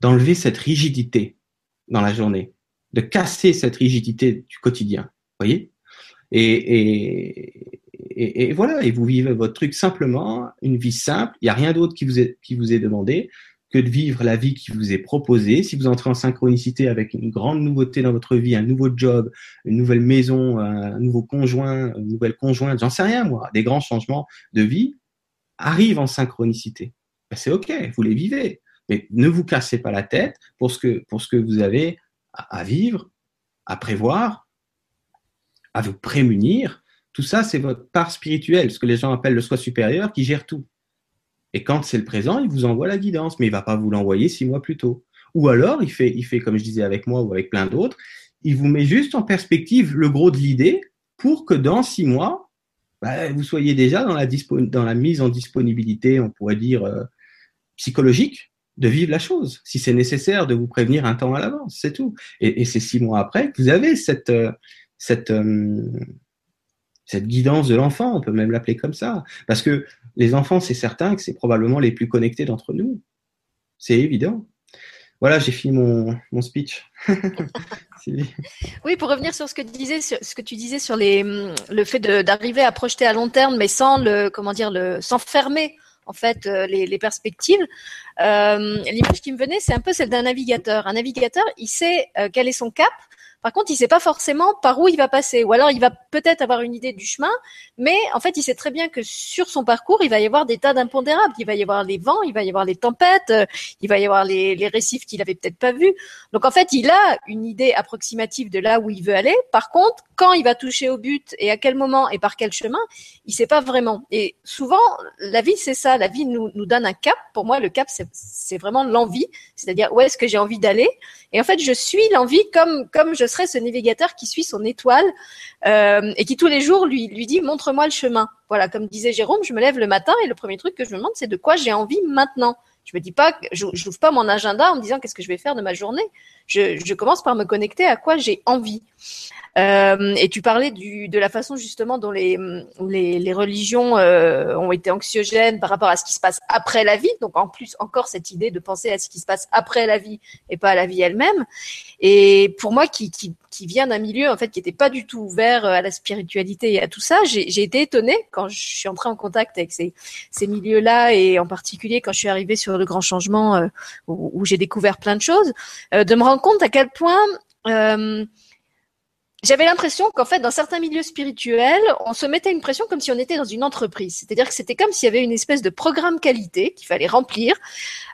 d'enlever cette rigidité dans la journée, de casser cette rigidité du quotidien. Voyez? Et, et, et, voilà, et vous vivez votre truc simplement, une vie simple. Il n'y a rien d'autre qui vous est qui vous est demandé que de vivre la vie qui vous est proposée. Si vous entrez en synchronicité avec une grande nouveauté dans votre vie, un nouveau job, une nouvelle maison, un nouveau conjoint, une nouvelle conjointe, j'en sais rien moi, des grands changements de vie arrivent en synchronicité. Ben, c'est ok, vous les vivez, mais ne vous cassez pas la tête pour ce que pour ce que vous avez à vivre, à prévoir, à vous prémunir. Tout ça, c'est votre part spirituelle, ce que les gens appellent le soi supérieur, qui gère tout. Et quand c'est le présent, il vous envoie la guidance, mais il va pas vous l'envoyer six mois plus tôt. Ou alors, il fait, il fait comme je disais avec moi ou avec plein d'autres, il vous met juste en perspective le gros de l'idée pour que dans six mois, bah, vous soyez déjà dans la, mise en disponibilité, on pourrait dire, euh, psychologique de vivre la chose. Si c'est nécessaire de vous prévenir un temps à l'avance, c'est tout. Et, et c'est six mois après que vous avez cette, euh, cette, euh, cette guidance de l'enfant, on peut même l'appeler comme ça. Parce que les enfants, c'est certain que c'est probablement les plus connectés d'entre nous. C'est évident. Voilà, j'ai fini mon, speech. (laughs) oui, pour revenir sur ce que tu disais, sur, ce que tu disais sur les, le fait d'arriver à projeter à long terme, mais sans le, comment dire, sans fermer en fait euh, les, les perspectives. Euh, L'image qui me venait, c'est un peu celle d'un navigateur. Un navigateur, il sait euh, quel est son cap, par contre, il sait pas forcément par où il va passer, ou alors il va peut-être avoir une idée du chemin, mais en fait, il sait très bien que sur son parcours, il va y avoir des tas d'impondérables. Il va y avoir les vents, il va y avoir les tempêtes, euh, il va y avoir les, récifs qu'il avait peut-être pas vus. Donc en fait, il a une idée approximative de là où il veut aller. Par contre, quand il va toucher au but et à quel moment et par quel chemin, il sait pas vraiment. Et souvent, la vie, c'est ça. La vie nous, nous donne un cap. Pour moi, le cap, c'est vraiment l'envie, c'est-à-dire où est-ce que j'ai envie d'aller? Et en fait, je suis l'envie comme comme je serais ce navigateur qui suit son étoile euh, et qui tous les jours lui dit montre-moi le chemin. Voilà, comme disait Jérôme, je me lève le matin et le premier truc que je me demande, c'est de quoi j'ai envie maintenant. Je me dis pas, je n'ouvre pas mon agenda en me disant qu'est-ce que je vais faire de ma journée? Je commence par me connecter à quoi j'ai envie. Euh, et tu parlais de la façon justement dont les, religions euh, ont été anxiogènes par rapport à ce qui se passe après la vie. Donc en plus encore cette idée de penser à ce qui se passe après la vie et pas à la vie elle-même. Et pour moi qui, qui, vient d'un milieu en fait qui n'était pas du tout ouvert à la spiritualité et à tout ça, j'ai été étonnée quand je suis entrée en contact avec ces, milieux-là et en particulier quand je suis arrivée sur le grand changement où, où j'ai découvert plein de choses, de me rendre compte à quel point j'avais l'impression qu'en fait, dans certains milieux spirituels, on se mettait une pression comme si on était dans une entreprise. C'est-à-dire que c'était comme s'il y avait une espèce de programme qualité qu'il fallait remplir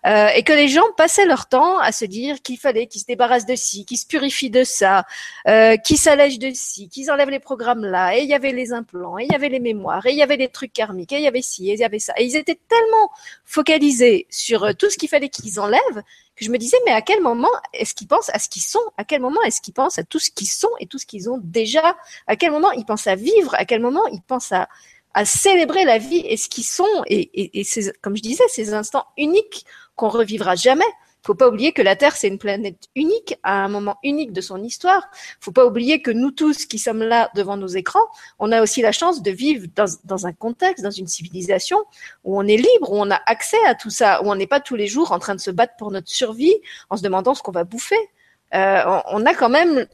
euh, et que les gens passaient leur temps à se dire qu'il fallait qu'ils se débarrassent de ci, qu'ils se purifient de ça, euh, qu'ils s'allègent de ci, qu'ils enlèvent les programmes là. Et il y avait les implants, et il y avait les mémoires, et il y avait les trucs karmiques, et il y avait ci, et il y avait ça. Et ils étaient tellement focalisés sur euh, tout ce qu'il fallait qu'ils enlèvent je me disais, mais à quel moment est-ce qu'ils pensent à ce qu'ils sont? À quel moment est-ce qu'ils pensent à tout ce qu'ils sont et tout ce qu'ils ont déjà? À quel moment ils pensent à vivre? À quel moment ils pensent à, célébrer la vie et ce qu'ils sont? Et ces, comme je disais, ces instants uniques qu'on revivra jamais faut pas oublier que la Terre, c'est une planète unique, à un moment unique de son histoire. faut pas oublier que nous tous qui sommes là devant nos écrans, on a aussi la chance de vivre dans, dans un contexte, dans une civilisation où on est libre, où on a accès à tout ça, où on n'est pas tous les jours en train de se battre pour notre survie en se demandant ce qu'on va bouffer. Euh, on, a quand même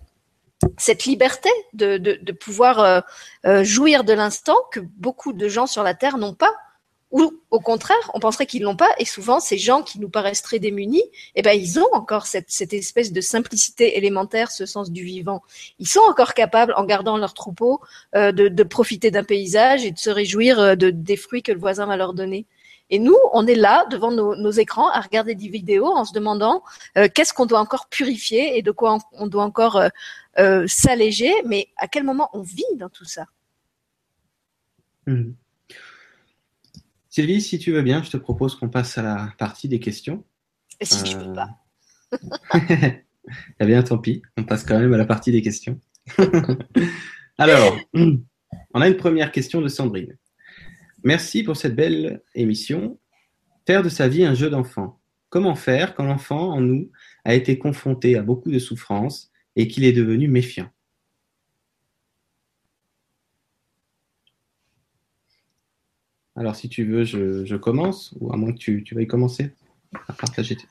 cette liberté de, de, pouvoir euh, euh, jouir de l'instant que beaucoup de gens sur la Terre n'ont pas ou au contraire, on penserait qu'ils l'ont pas, et souvent ces gens qui nous paraissent très démunis, eh ben ils ont encore cette, espèce de simplicité élémentaire, ce sens du vivant. Ils sont encore capables, en gardant leur troupeau, euh, de, profiter d'un paysage et de se réjouir euh, de, des fruits que le voisin va leur donner. Et nous, on est là devant nos, écrans à regarder des vidéos en se demandant euh, qu'est-ce qu'on doit encore purifier et de quoi on, doit encore s'alléger, mais à quel moment on vit dans tout ça? Mmh. Sylvie, si tu veux bien, je te propose qu'on passe à la partie des questions. Et si je peux pas. (laughs) eh bien, tant pis, on passe quand même à la partie des questions. (laughs) Alors, (clears throat) on a une première question de Sandrine. Merci pour cette belle émission. Faire de sa vie un jeu d'enfant. Comment faire quand l'enfant en nous a été confronté à beaucoup de souffrances et qu'il est devenu méfiant? Alors, si tu veux, je, commence, ou à moins que tu, veuilles commencer à partager tes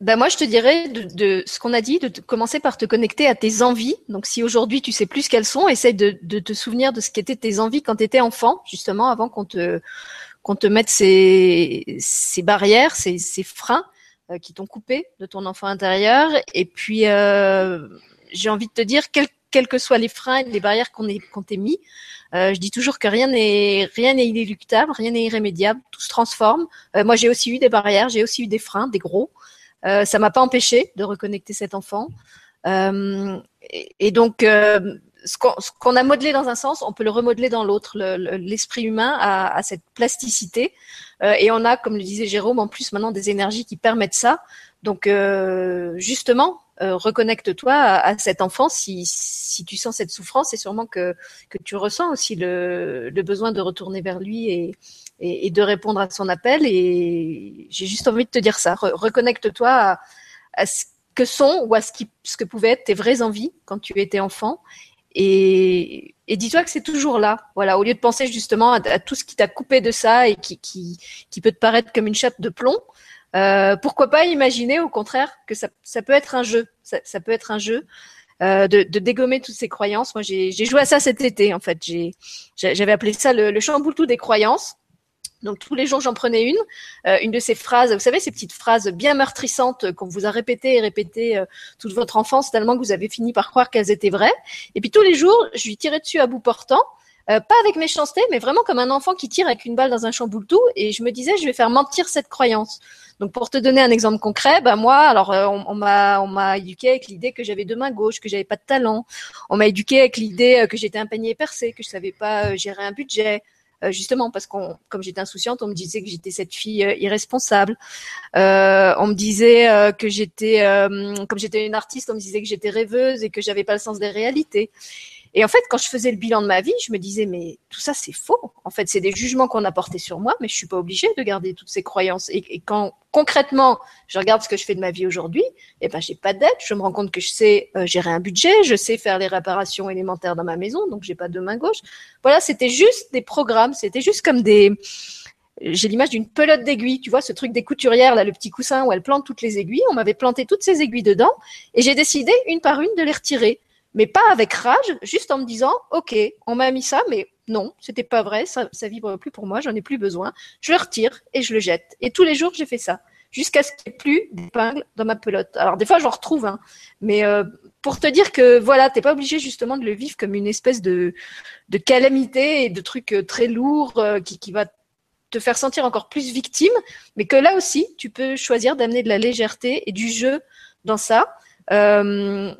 ben moi, je te dirais de, ce qu'on a dit, de commencer par te connecter à tes envies. Donc, si aujourd'hui tu sais plus quelles sont, essaye de, te souvenir de ce qu'étaient tes envies quand tu étais enfant, justement, avant qu'on te qu'on te mette ces, ces barrières, ces, ces freins euh, qui t'ont coupé de ton enfant intérieur. Et puis, euh, j'ai envie de te dire, quels quels que soient les freins et les barrières qu'on qu'on t'ait mis, euh, je dis toujours que rien n'est inéluctable, rien n'est irrémédiable, tout se transforme. Euh, moi, j'ai aussi eu des barrières, j'ai aussi eu des freins, des gros. Euh, ça m'a pas empêché de reconnecter cet enfant. Euh, et, donc, ce qu'on a modelé dans un sens, on peut le remodeler dans l'autre. L'esprit humain a, cette plasticité, et on a, comme le disait Jérôme, en plus maintenant des énergies qui permettent ça. Donc, justement, euh, reconnecte-toi à, cet enfant si, si tu sens cette souffrance, c'est sûrement que, que tu ressens aussi le, le besoin de retourner vers lui et, et, et, de répondre à son appel. Et j'ai juste envie de te dire ça. reconnecte-toi à, à, ce que sont ou à ce, qui, ce que pouvaient être tes vraies envies quand tu étais enfant. Et, et dis-toi que c'est toujours là. Voilà, au lieu de penser justement à, à tout ce qui t'a coupé de ça et qui, qui, qui peut te paraître comme une chape de plomb, euh, pourquoi pas imaginer au contraire que ça, ça peut être un jeu, ça, ça peut être un jeu euh, de, de, dégommer toutes ces croyances. Moi, j'ai joué à ça cet été en fait. J'avais appelé ça le, le chamboultou des croyances. Donc tous les jours j'en prenais une, euh, une de ces phrases, vous savez ces petites phrases bien meurtrissantes qu'on vous a répétées et répétées euh, toute votre enfance tellement que vous avez fini par croire qu'elles étaient vraies. Et puis tous les jours je lui tirais dessus à bout portant euh, pas avec méchanceté, mais vraiment comme un enfant qui tire avec une balle dans un chamboule-tout. Et je me disais, je vais faire mentir cette croyance. Donc pour te donner un exemple concret, bah moi, alors euh, on, m'a on m'a éduqué avec l'idée que j'avais deux mains gauches, que j'avais pas de talent. On m'a éduqué avec l'idée euh, que j'étais un panier percé, que je savais pas gérer un budget. justement parce qu'on, comme j'étais insouciante, on me disait que j'étais cette fille irresponsable. on me disait que j'étais, comme j'étais une artiste, on me disait que j'étais rêveuse et que j'avais pas le sens des réalités. Et en fait, quand je faisais le bilan de ma vie, je me disais, mais tout ça, c'est faux. En fait, c'est des jugements qu'on a portés sur moi, mais je suis pas obligée de garder toutes ces croyances. Et, quand concrètement, je regarde ce que je fais de ma vie aujourd'hui, eh ben, j'ai pas de dette. Je me rends compte que je sais euh, gérer un budget, je sais faire les réparations élémentaires dans ma maison, donc j'ai pas de main gauche. Voilà, c'était juste des programmes. C'était juste comme des, j'ai l'image d'une pelote d'aiguilles, tu vois, ce truc des couturières, là, le petit coussin où elles plantent toutes les aiguilles. On m'avait planté toutes ces aiguilles dedans et j'ai décidé, une par une, de les retirer mais pas avec rage, juste en me disant, ok, on m'a mis ça, mais non, c'était pas vrai, ça, ça vibre plus pour moi, j'en ai plus besoin. Je le retire et je le jette. Et tous les jours, j'ai fait ça, jusqu'à ce qu'il n'y ait plus d'épingles dans ma pelote. Alors des fois, j'en retrouve, hein, mais euh, pour te dire que voilà, t'es pas obligé justement de le vivre comme une espèce de, de calamité et de truc euh, très lourd euh, qui, qui va te faire sentir encore plus victime, mais que là aussi, tu peux choisir d'amener de la légèreté et du jeu dans ça. Euh,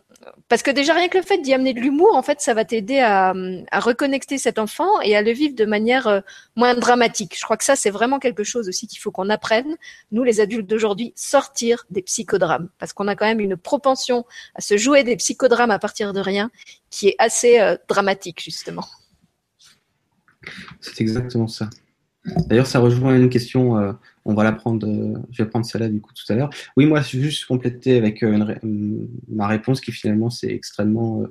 parce que déjà rien que le fait d'y amener de l'humour, en fait, ça va t'aider à, reconnecter cet enfant et à le vivre de manière euh, moins dramatique. Je crois que ça, c'est vraiment quelque chose aussi qu'il faut qu'on apprenne, nous les adultes d'aujourd'hui, sortir des psychodrames, parce qu'on a quand même une propension à se jouer des psychodrames à partir de rien, qui est assez euh, dramatique justement. C'est exactement ça. D'ailleurs, ça rejoint une question. Euh, on va la prendre. Euh, je vais prendre celle-là du coup tout à l'heure. Oui, moi, je vais juste compléter avec euh, une, ma réponse qui finalement c'est extrêmement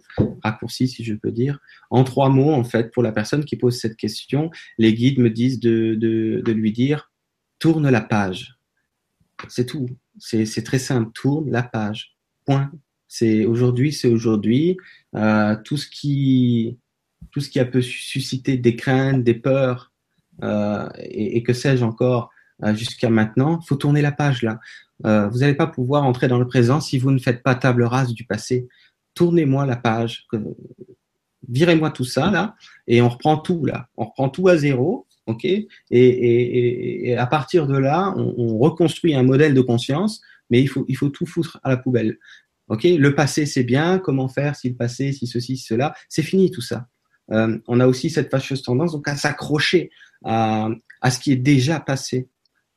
raccourci, si je peux dire. En trois mots, en fait, pour la personne qui pose cette question, les guides me disent de, de, lui dire tourne la page. C'est tout. C'est très simple. Tourne la page. Point. C'est aujourd'hui, c'est aujourd'hui. tout ce qui tout ce qui a pu susciter des craintes, des peurs, euh, et, que sais-je encore euh, jusqu'à maintenant, faut tourner la page là. Euh, vous n'allez pas pouvoir entrer dans le présent si vous ne faites pas table rase du passé. Tournez-moi la page, virez-moi tout ça là, et on reprend tout là. On reprend tout à zéro, ok? Et, et, et, à partir de là, on, on, reconstruit un modèle de conscience, mais il faut, il faut tout foutre à la poubelle. Ok? Le passé, c'est bien. Comment faire si le passé, si ceci, si cela? C'est fini tout ça. Euh, on a aussi cette fâcheuse tendance donc à s'accrocher à, à, ce qui est déjà passé.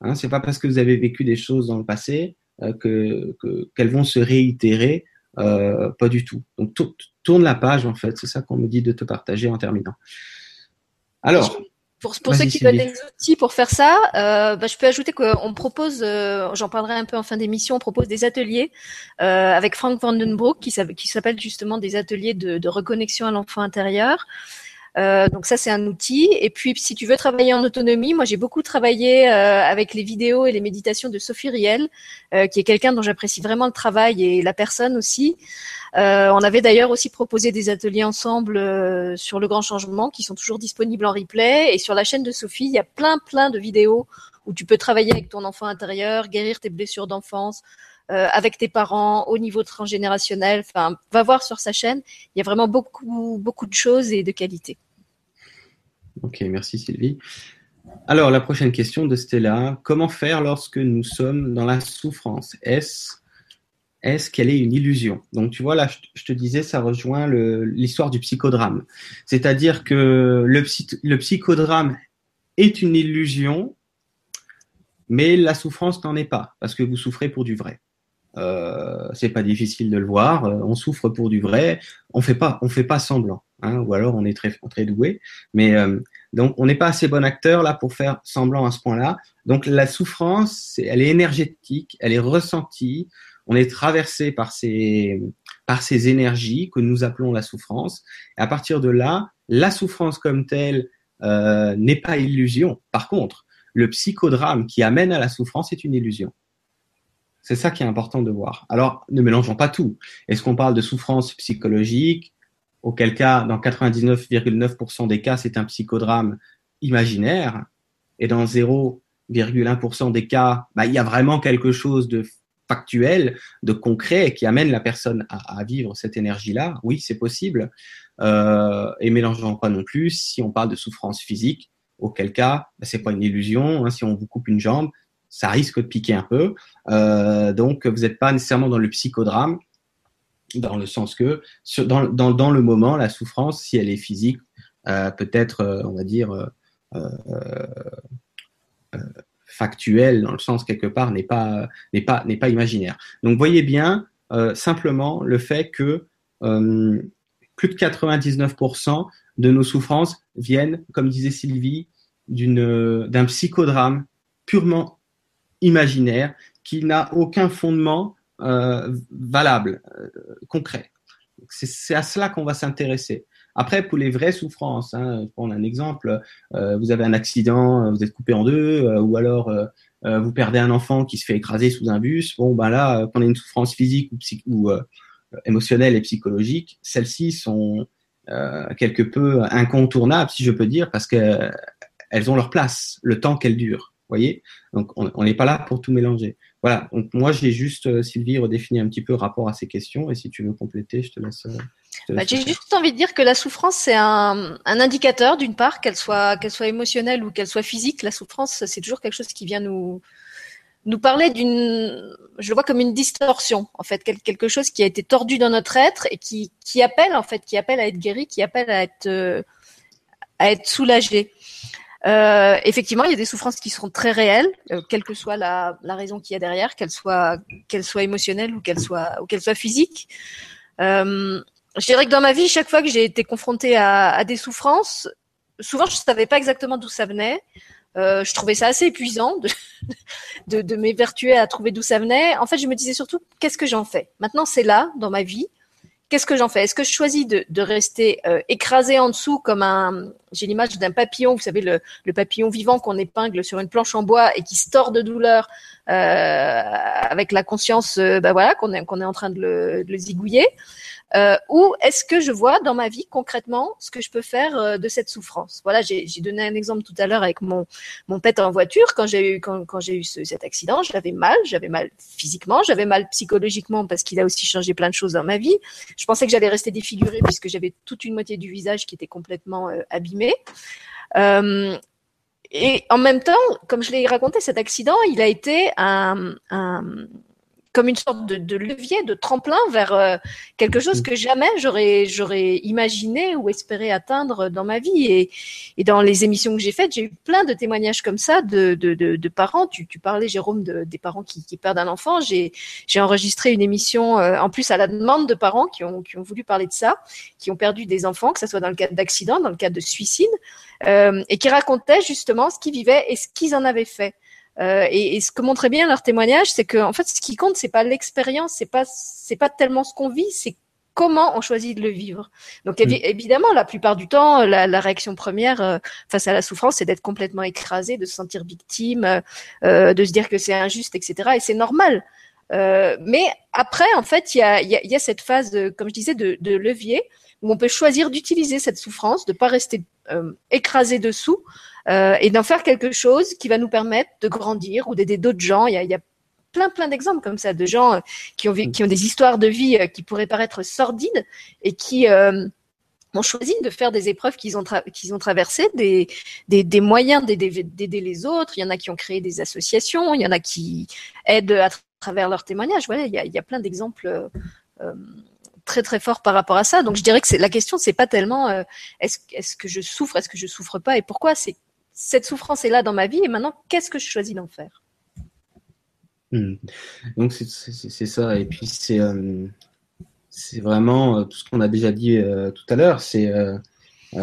Hein, c'est pas parce que vous avez vécu des choses dans le passé euh, que qu'elles vont se réitérer, euh, pas du tout. Donc tourne la page en fait, c'est ça qu'on me dit de te partager en terminant. Alors. Pour, pour ceux qui veulent des outils pour faire ça, euh, bah, je peux ajouter qu'on propose, euh, j'en parlerai un peu en fin d'émission, on propose des ateliers euh, avec Frank Vandenbroek qui, qui s'appelle justement des ateliers de, de reconnexion à l'enfant intérieur. Euh, donc ça, c'est un outil. Et puis, si tu veux travailler en autonomie, moi, j'ai beaucoup travaillé euh, avec les vidéos et les méditations de Sophie Riel, euh, qui est quelqu'un dont j'apprécie vraiment le travail et la personne aussi. On avait d'ailleurs aussi proposé des ateliers ensemble sur le grand changement, qui sont toujours disponibles en replay. Et sur la chaîne de Sophie, il y a plein, plein de vidéos où tu peux travailler avec ton enfant intérieur, guérir tes blessures d'enfance, avec tes parents, au niveau transgénérationnel. Enfin, va voir sur sa chaîne. Il y a vraiment beaucoup, beaucoup de choses et de qualité. Ok, merci Sylvie. Alors, la prochaine question de Stella. Comment faire lorsque nous sommes dans la souffrance? Est-ce est qu'elle est une illusion? Donc, tu vois, là, je te disais, ça rejoint l'histoire du psychodrame. C'est-à-dire que le, le psychodrame est une illusion, mais la souffrance n'en est pas, parce que vous souffrez pour du vrai. Euh, c'est pas difficile de le voir. Euh, on souffre pour du vrai. On fait pas, on fait pas semblant. Hein, ou alors on est très, doué. Mais euh, donc on n'est pas assez bon acteur là pour faire semblant à ce point-là. Donc la souffrance, elle est énergétique, elle est ressentie. On est traversé par ces, par ces énergies que nous appelons la souffrance. Et à partir de là, la souffrance comme telle euh, n'est pas illusion. Par contre, le psychodrame qui amène à la souffrance est une illusion. C'est ça qui est important de voir. Alors, ne mélangeons pas tout. Est-ce qu'on parle de souffrance psychologique Auquel cas, dans 99,9% des cas, c'est un psychodrame imaginaire. Et dans 0,1% des cas, bah, il y a vraiment quelque chose de factuel, de concret, qui amène la personne à, vivre cette énergie-là. Oui, c'est possible. Euh, et mélangeons pas non plus si on parle de souffrance physique, auquel cas, bah, c'est pas une illusion. Hein, si on vous coupe une jambe, ça risque de piquer un peu. Euh, donc, vous n'êtes pas nécessairement dans le psychodrame, dans le sens que sur, dans, dans, le moment, la souffrance, si elle est physique, euh, peut-être, euh, on va dire, euh, factuelle, dans le sens quelque part, n'est pas, n'est pas, n'est pas imaginaire. Donc, voyez bien simplement le fait que plus de 99% de nos souffrances viennent, comme disait Sylvie, d'une, d'un psychodrame purement imaginaire qui n'a aucun fondement valable, euh, concret. C'est à cela qu'on va s'intéresser. Après, pour les vraies souffrances, hein, pour prendre un exemple, euh, vous avez un accident, vous êtes coupé en deux, euh, ou alors euh, vous perdez un enfant qui se fait écraser sous un bus. Bon, ben là, qu'on ait une souffrance physique ou, ou émotionnelles et psychologiques, celles-ci sont quelque peu incontournables, si je peux dire, parce qu'elles ont leur place, le temps qu'elles durent. Voyez? Donc, on n'est pas là pour tout mélanger. Voilà. Donc, moi, j'ai juste, Sylvie, redéfini un petit peu rapport à ces questions. Et si tu veux compléter, je te laisse. Bah, j'ai juste envie de dire que la souffrance, c'est un, un, indicateur, d'une part, qu'elle soit, qu'elle soit émotionnelle ou qu'elle soit physique. La souffrance, c'est toujours quelque chose qui vient nous, nous parler d'une, je le vois comme une distorsion, en fait, quelque chose qui a été tordu dans notre être et qui, qui appelle, en fait, qui appelle à être guéri, qui appelle à être, euh, à être soulagé. Euh, effectivement, il y a des souffrances qui seront très réelles, euh, quelle que soit la, la raison qu'il y a derrière, qu'elle soit, qu'elle soit émotionnelle ou qu'elle soit, ou qu'elle soit physique. Euh, je dirais que dans ma vie, chaque fois que j'ai été confrontée à, à, des souffrances, souvent je ne savais pas exactement d'où ça venait. Euh, je trouvais ça assez épuisant de, (laughs) de, de m'évertuer à trouver d'où ça venait. En fait, je me disais surtout qu'est-ce que j'en fais? Maintenant, c'est là dans ma vie. Qu'est-ce que j'en fais? Est-ce que je choisis de, de rester euh, écrasé en dessous comme un J'ai l'image d'un papillon, vous savez le, le papillon vivant qu'on épingle sur une planche en bois et qui se tord de douleur euh, avec la conscience, euh, bah voilà, qu'on est qu'on est en train de le, de le zigouiller. Euh, ou est-ce que je vois dans ma vie concrètement ce que je peux faire euh, de cette souffrance? Voilà, j'ai donné un exemple tout à l'heure avec mon mon pet en voiture quand j'ai eu cet accident, j'avais mal, j'avais mal physiquement, j'avais mal psychologiquement parce qu'il a aussi changé plein de choses dans ma vie. Je pensais que j'allais rester défigurée puisque j'avais toute une moitié du visage qui était complètement euh, abîmée. Et en même temps, comme je l'ai raconté, cet accident, il a été un, comme une sorte de, de, levier, de tremplin vers euh, quelque chose mm. que jamais j'aurais j'aurais imaginé ou espéré atteindre dans ma vie. Et, et dans les émissions que j'ai faites, j'ai eu plein de témoignages comme ça de, de, de parents. Tu, tu, parlais, Jérôme, des parents qui, qui perdent un enfant. J'ai enregistré une émission, euh, en plus à la demande de parents qui ont, qui ont voulu parler de ça, qui ont perdu des enfants, que ce soit dans le cadre d'accidents, dans le cadre de suicide, euh, et qui racontaient justement ce qu'ils vivaient et ce qu'ils en avaient fait. Euh, et, et, ce que montrait bien leur témoignage, c'est que en fait, ce qui compte, c'est pas l'expérience, c'est pas c'est pas tellement ce qu'on vit, c'est comment on choisit de le vivre. Donc mm. évidemment, la plupart du temps, la, la réaction première euh, face à la souffrance, c'est d'être complètement écrasé, de se sentir victime, euh, de se dire que c'est injuste, etc. Et c'est normal. Euh, mais après, en fait, il y a, y, a, y a, cette phase, de, comme je disais, de, de levier où on peut choisir d'utiliser cette souffrance, de pas rester écrasé dessous, euh, et d'en faire quelque chose qui va nous permettre de grandir ou d'aider d'autres gens. Il y a, plein plein d'exemples comme ça de gens euh, qui ont, qui ont des histoires de vie euh, qui pourraient paraître sordides et qui ont choisi de faire des épreuves qu'ils ont, ont traversées, des, des, moyens d'aider les autres. Il y en a qui ont créé des associations, il y en a qui aident à travers leurs témoignages. Voilà, il y a, plein d'exemples très très forts par rapport à ça. Donc je dirais que la question, c'est pas tellement est-ce, est-ce que je souffre, est-ce que je souffre pas et pourquoi? C'est cette souffrance est là dans ma vie et maintenant, qu'est-ce que je choisis d'en faire? Hmm. Donc, c'est ça. Et puis, c'est euh, vraiment euh, tout ce qu'on a déjà dit euh, tout à l'heure. C'est (clears throat)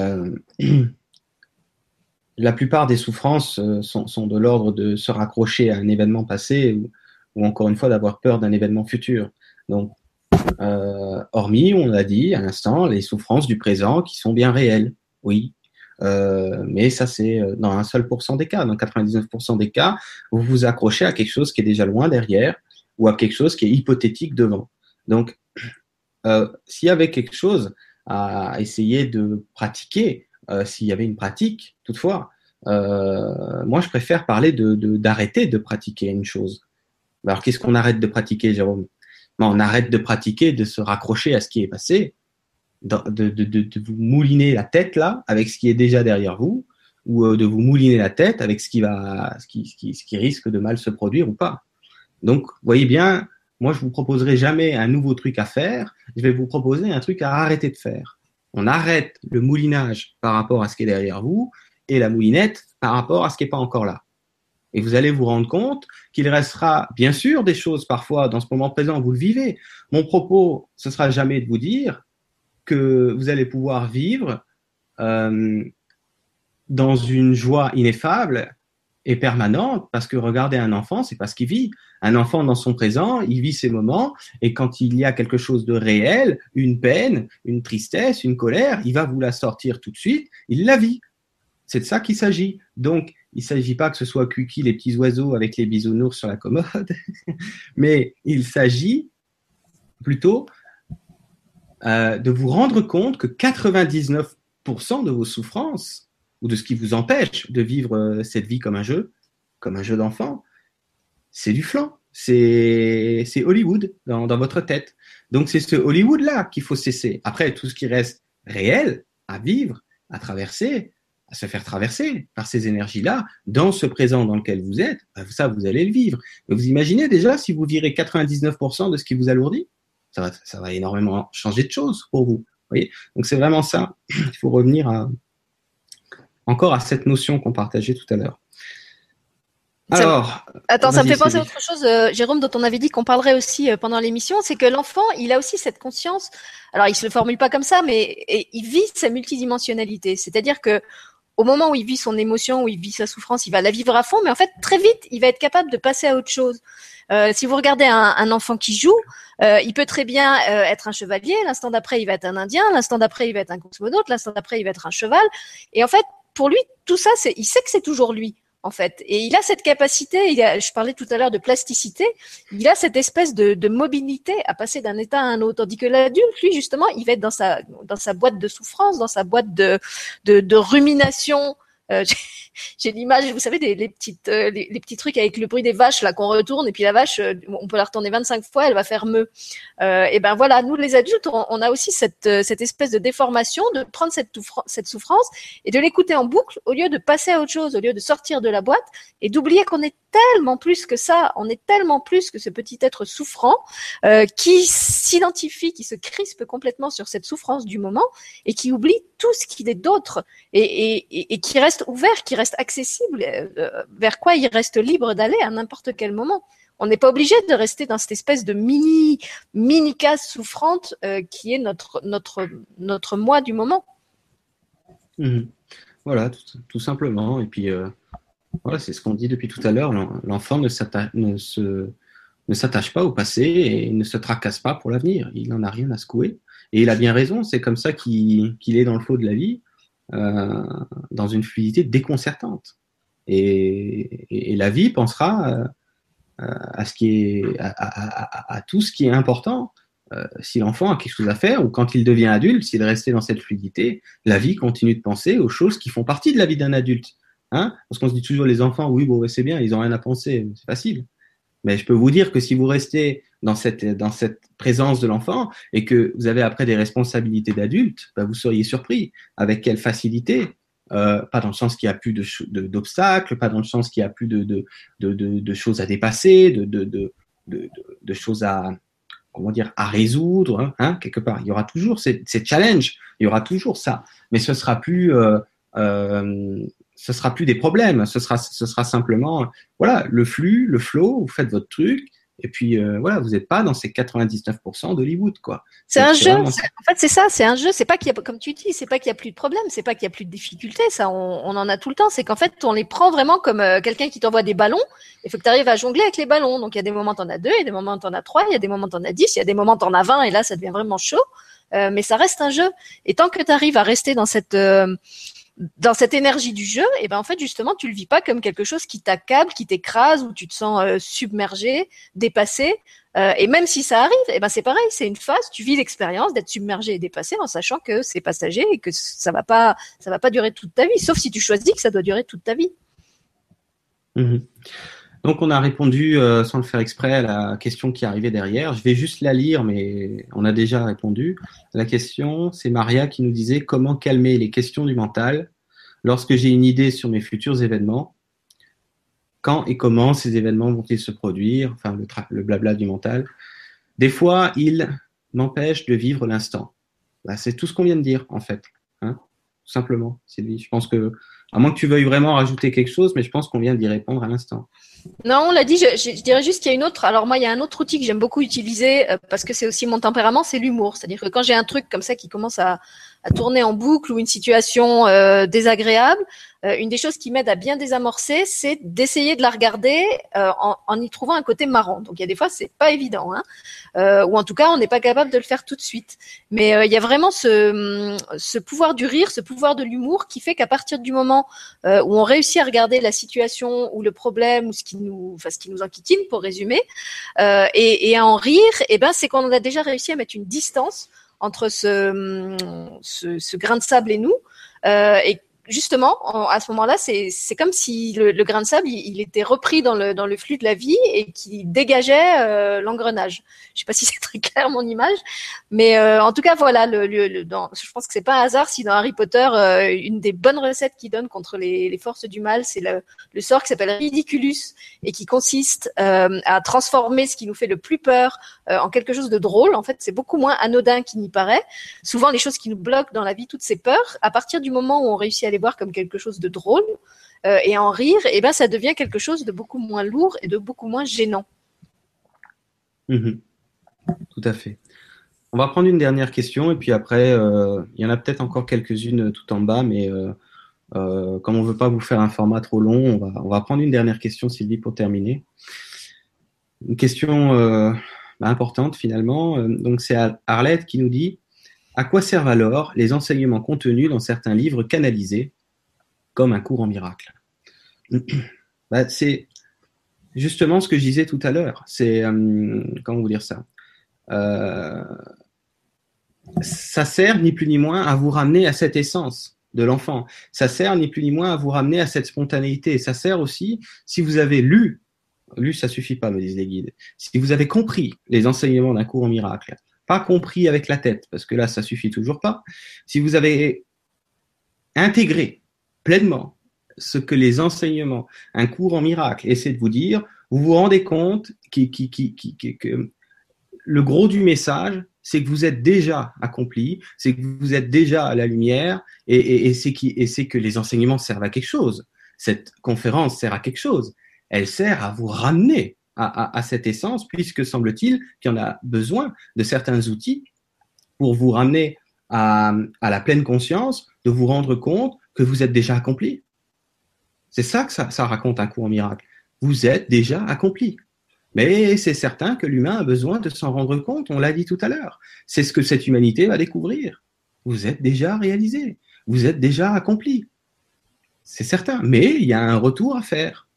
la plupart des souffrances sont, sont, de l'ordre de se raccrocher à un événement passé ou, ou encore une fois d'avoir peur d'un événement futur. Donc, hormis, on l'a dit à l'instant, les souffrances du présent qui sont bien réelles. Oui, euh, mais ça, c'est euh, dans un seul pourcent des cas. Dans 99% des cas, vous vous accrochez à quelque chose qui est déjà loin derrière ou à quelque chose qui est hypothétique devant. Donc, euh, s'il y avait quelque chose à essayer de pratiquer, s'il y avait une pratique, toutefois, moi, je préfère parler de d'arrêter de, de, pratiquer une chose. Alors, qu'est-ce qu'on arrête de pratiquer, Jérôme? Ben, On arrête de pratiquer, de se raccrocher à ce qui est passé, de, de, de, vous mouliner la tête là avec ce qui est déjà derrière vous ou euh, de vous mouliner la tête avec ce qui va ce qui, ce qui, risque de mal se produire ou pas. Donc, voyez bien, moi je vous proposerai jamais un nouveau truc à faire, je vais vous proposer un truc à arrêter de faire. On arrête le moulinage par rapport à ce qui est derrière vous et la moulinette par rapport à ce qui n'est pas encore là. Et vous allez vous rendre compte qu'il restera bien sûr des choses parfois dans ce moment présent, vous le vivez. Mon propos, ce sera jamais de vous dire que vous allez pouvoir vivre euh, dans une joie ineffable et permanente, parce que regardez un enfant, c'est pas ce qu'il vit. Un enfant dans son présent, il vit ses moments, et quand il y a quelque chose de réel, une peine, une tristesse, une colère, il va vous la sortir tout de suite, il la vit. C'est de ça qu'il s'agit. Donc, il ne s'agit pas que ce soit Kuki, les petits oiseaux avec les bisounours sur la commode, (laughs) mais il s'agit plutôt euh, de vous rendre compte que 99% de vos souffrances ou de ce qui vous empêche de vivre euh, cette vie comme un jeu, comme un jeu d'enfant, c'est du flanc, c'est Hollywood dans, dans votre tête. Donc c'est ce Hollywood-là qu'il faut cesser. Après, tout ce qui reste réel à vivre, à traverser, à se faire traverser par ces énergies-là, dans ce présent dans lequel vous êtes, bah, ça, vous allez le vivre. vous imaginez déjà si vous virez 99% de ce qui vous alourdit? Ça va, ça va énormément changer de choses pour vous. voyez Donc c'est vraiment ça. Il faut revenir à, encore à cette notion qu'on partageait tout à l'heure. Alors, attends, ça me fait penser à autre chose, euh, Jérôme, dont on avait dit qu'on parlerait aussi euh, pendant l'émission, c'est que l'enfant, il a aussi cette conscience. Alors, il se le formule pas comme ça, mais il vit sa multidimensionnalité. C'est-à-dire que au moment où il vit son émotion, où il vit sa souffrance, il va la vivre à fond, mais en fait, très vite, il va être capable de passer à autre chose. Euh, si vous regardez un, enfant qui joue, euh, il peut très bien euh, être un chevalier, l'instant d'après, il va être un indien, l'instant d'après, il va être un cosmonaute, l'instant d'après, il va être un cheval. Et en fait, pour lui, tout ça, c'est, il sait que c'est toujours lui en fait. Et il a cette capacité, il a, je parlais tout à l'heure de plasticité, il a cette espèce de, de mobilité à passer d'un état à un autre. Tandis que l'adulte, lui, justement, il va être dans sa, dans sa boîte de souffrance, dans sa boîte de, de, de rumination. Euh, (laughs) j'ai l'image, vous savez, des, petites, euh, les, petits trucs avec le bruit des vaches là qu'on retourne et puis la vache, euh, on peut la retourner 25 fois, elle va faire meu. Euh, et ben voilà, nous les adultes, on, a aussi cette, cette espèce de déformation de prendre cette, cette souffrance et de l'écouter en boucle au lieu de passer à autre chose, au lieu de sortir de la boîte et d'oublier qu'on est tellement plus que ça, on est tellement plus que ce petit être souffrant qui s'identifie, qui se crispe complètement sur cette souffrance du moment et qui oublie tout ce qu'il est d'autre et, et, qui reste ouvert, qui reste accessible, euh, vers quoi il reste libre d'aller à n'importe quel moment. On n'est pas obligé de rester dans cette espèce de mini mini case souffrante euh, qui est notre notre notre moi du moment. Mmh. Voilà, tout, simplement. Et puis euh, voilà, c'est ce qu'on dit depuis tout à l'heure. L'enfant ne s'attache pas au passé et ne se tracasse pas pour l'avenir. Il n'en a rien à secouer. Et il a bien raison, c'est comme ça qu'il est dans le flot de la vie, euh, dans une fluidité déconcertante. Et, la vie pensera euh, est, à, tout ce qui est important. Euh, si l'enfant a quelque chose à faire ou quand il devient adulte, s'il est resté dans cette fluidité, la vie continue de penser aux choses qui font partie de la vie d'un adulte. Hein Parce qu'on se dit toujours, les enfants, oui, bon, c'est bien, ils ont rien à penser, c'est facile. Mais je peux vous dire que si vous restez dans cette, dans cette présence de l'enfant et que vous avez après des responsabilités d'adulte, bah, vous seriez surpris avec quelle facilité, euh, pas dans le sens qu'il n'y a plus d'obstacles, de, pas dans le sens qu'il n'y a plus de, de, choses à dépasser, de, choses à, comment dire, à résoudre, hein, hein, quelque part. Il y aura toujours ces, ces, challenges, il y aura toujours ça, mais ce sera plus euh, euh, ce sera plus des problèmes, ce sera, ce sera simplement, voilà, le flux, le flow, vous faites votre truc, et puis euh, voilà, vous n'êtes pas dans ces 99% d'Hollywood, quoi. C'est un jeu. En fait, c'est ça, c'est un jeu. C'est pas qu'il y a, comme tu dis, c'est pas qu'il y a plus de problèmes, c'est pas qu'il y a plus de difficultés. Ça, on, on en a tout le temps. C'est qu'en fait, on les prend vraiment comme euh, quelqu'un qui t'envoie des ballons. Il faut que tu arrives à jongler avec les ballons. Donc il y a des moments t'en as deux, il y a des moments t'en as trois, il y a des moments t'en as dix, il y a des moments t'en as vingt, et là ça devient vraiment chaud. Euh, mais ça reste un jeu. Et tant que tu arrives à rester dans cette dans cette énergie du jeu, et ben en fait justement tu le vis pas comme quelque chose qui t'accable, qui t'écrase, où tu te sens euh, submergé, dépassé. Euh, et même si ça arrive, et ben c'est pareil, c'est une phase. Tu vis l'expérience d'être submergé et dépassé en sachant que c'est passager et que ça va pas, ça va pas durer toute ta vie, sauf si tu choisis que ça doit durer toute ta vie. Mmh donc on a répondu euh, sans le faire exprès à la question qui arrivait derrière. Je vais juste la lire, mais on a déjà répondu. La question, c'est Maria qui nous disait comment calmer les questions du mental lorsque j'ai une idée sur mes futurs événements. Quand et comment ces événements vont-ils se produire? Enfin, le, blabla du mental. Des fois, ils m'empêchent de vivre l'instant. Bah, c'est tout ce qu'on vient de dire, en fait. Hein tout simplement, Sylvie. Je pense que à moins que tu veuilles vraiment rajouter quelque chose, mais je pense qu'on vient d'y répondre à l'instant. Non, on l'a dit, je, dirais juste qu'il y a une autre. Alors moi, il y a un autre outil que j'aime beaucoup utiliser euh, parce que c'est aussi mon tempérament, c'est l'humour. C'est-à-dire que quand j'ai un truc comme ça qui commence à, tourner en boucle ou une situation euh, désagréable, euh, une des choses qui m'aide à bien désamorcer, c'est d'essayer de la regarder en, y trouvant un côté marrant. Donc il y a des fois c'est pas évident, hein, ou en tout cas on n'est pas capable de le faire tout de suite. Mais il y a vraiment ce, ce pouvoir du rire, ce pouvoir de l'humour qui fait qu'à partir du moment où on réussit à regarder la situation ou le problème ou ce qui nous, enfin ce qui nous enquiquine pour résumer, et, et, à en rire, et eh ben c'est qu'on a déjà réussi à mettre une distance entre ce, ce grain de sable et nous. Euh, et justement, à ce moment-là, c'est comme si le, grain de sable, il, était repris dans le, dans le flux de la vie et qui dégageait euh, l'engrenage. Je sais pas si (laughs) c'est très clair mon image, mais euh, en tout cas, voilà, le, je pense que c'est pas un hasard si dans Harry Potter, euh, une des bonnes recettes qu'il donne contre les, les, forces du mal, c'est le, le sort qui s'appelle Ridiculus et qui consiste à transformer ce qui nous fait le plus peur en quelque chose de drôle. En fait, c'est beaucoup moins anodin qu'il n'y paraît. Souvent, les choses qui nous bloquent dans la vie, toutes ces peurs, à partir du moment où on réussit à les comme quelque chose de drôle euh, et en rire, et eh ben ça devient quelque chose de beaucoup moins lourd et de beaucoup moins gênant. Mhm. Tout à fait. On va prendre une dernière question et puis après, euh, il y en a peut-être encore quelques-unes tout en bas, mais euh, comme on ne veut pas vous faire un format trop long, on va, prendre une dernière question, Sylvie, pour terminer. Une question importante finalement. Donc c'est Arlette qui nous dit à quoi servent alors les enseignements contenus dans certains livres canalisés comme un cours en miracle? (clears throat) Bah, c'est justement ce que je disais tout à l'heure. C'est, euh, comment vous dire ça? Euh, Ça sert ni plus ni moins à vous ramener à cette essence de l'enfant. Ça sert ni plus ni moins à vous ramener à cette spontanéité. Ça sert aussi, si vous avez lu, lu ça suffit pas, me disent les guides, si vous avez compris les enseignements d'un cours en miracle, pas compris avec la tête, parce que là, ça suffit toujours pas, si vous avez intégré pleinement ce que les enseignements, un cours en miracle essaie de vous dire, vous vous rendez compte que le gros du message, c'est que vous êtes déjà accompli, c'est que vous êtes déjà à la lumière, et, et, c'est que les enseignements servent à quelque chose. Cette conférence sert à quelque chose. Elle sert à vous ramener à, cette essence, puisque semble-t-il qu'il y en a besoin de certains outils pour vous ramener à, la pleine conscience, de vous rendre compte que vous êtes déjà accompli. C'est ça que ça, raconte un coup en miracle. Vous êtes déjà accompli. Mais c'est certain que l'humain a besoin de s'en rendre compte, on l'a dit tout à l'heure. C'est ce que cette humanité va découvrir. Vous êtes déjà réalisé, vous êtes déjà accompli. C'est certain, mais il y a un retour à faire.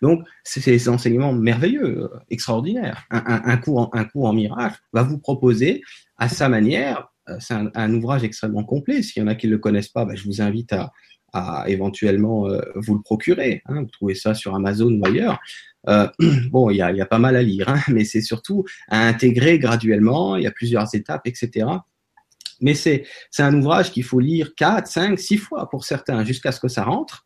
Donc, c'est ces enseignements merveilleux, extraordinaires. Un, cours en, un miracle va vous proposer, à sa manière, euh, c'est un, ouvrage extrêmement complet. S'il y en a qui ne le connaissent pas, bah, je vous invite à, éventuellement euh, vous le procurer. Hein. Vous trouvez ça sur Amazon ou ailleurs. Euh, (clears throat) bon, il y a, pas mal à lire, hein, mais c'est surtout à intégrer graduellement. Il y a plusieurs étapes, etc. Mais c'est un ouvrage qu'il faut lire 4, 5, 6 fois pour certains, jusqu'à ce que ça rentre,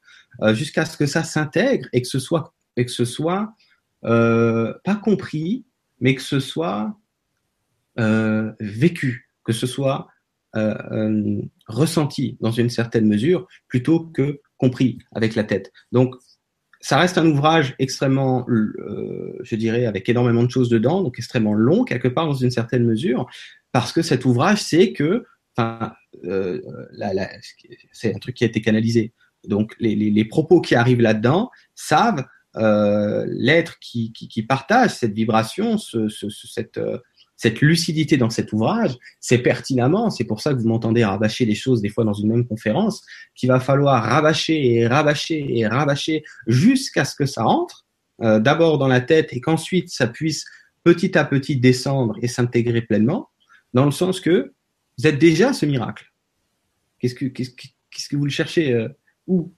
jusqu'à ce que ça s'intègre et que ce soit, et que ce soit pas compris, mais que ce soit vécu que ce soit euh, euh, ressenti dans une certaine mesure plutôt que compris avec la tête. Donc, ça reste un ouvrage extrêmement, euh, je dirais, avec énormément de choses dedans, donc extrêmement long quelque part dans une certaine mesure, parce que cet ouvrage, c'est que, enfin, c'est un truc qui a été canalisé. Donc, les, propos qui arrivent là-dedans savent l'être qui, partage cette vibration, ce, cette cette lucidité dans cet ouvrage, c'est pertinemment, c'est pour ça que vous m'entendez rabâcher des choses des fois dans une même conférence, qu'il va falloir rabâcher et rabâcher et rabâcher jusqu'à ce que ça entre, euh, d'abord dans la tête et qu'ensuite ça puisse petit à petit descendre et s'intégrer pleinement, dans le sens que vous êtes déjà ce miracle. Qu'est-ce que, qu'est-ce que, vous le cherchez euh, où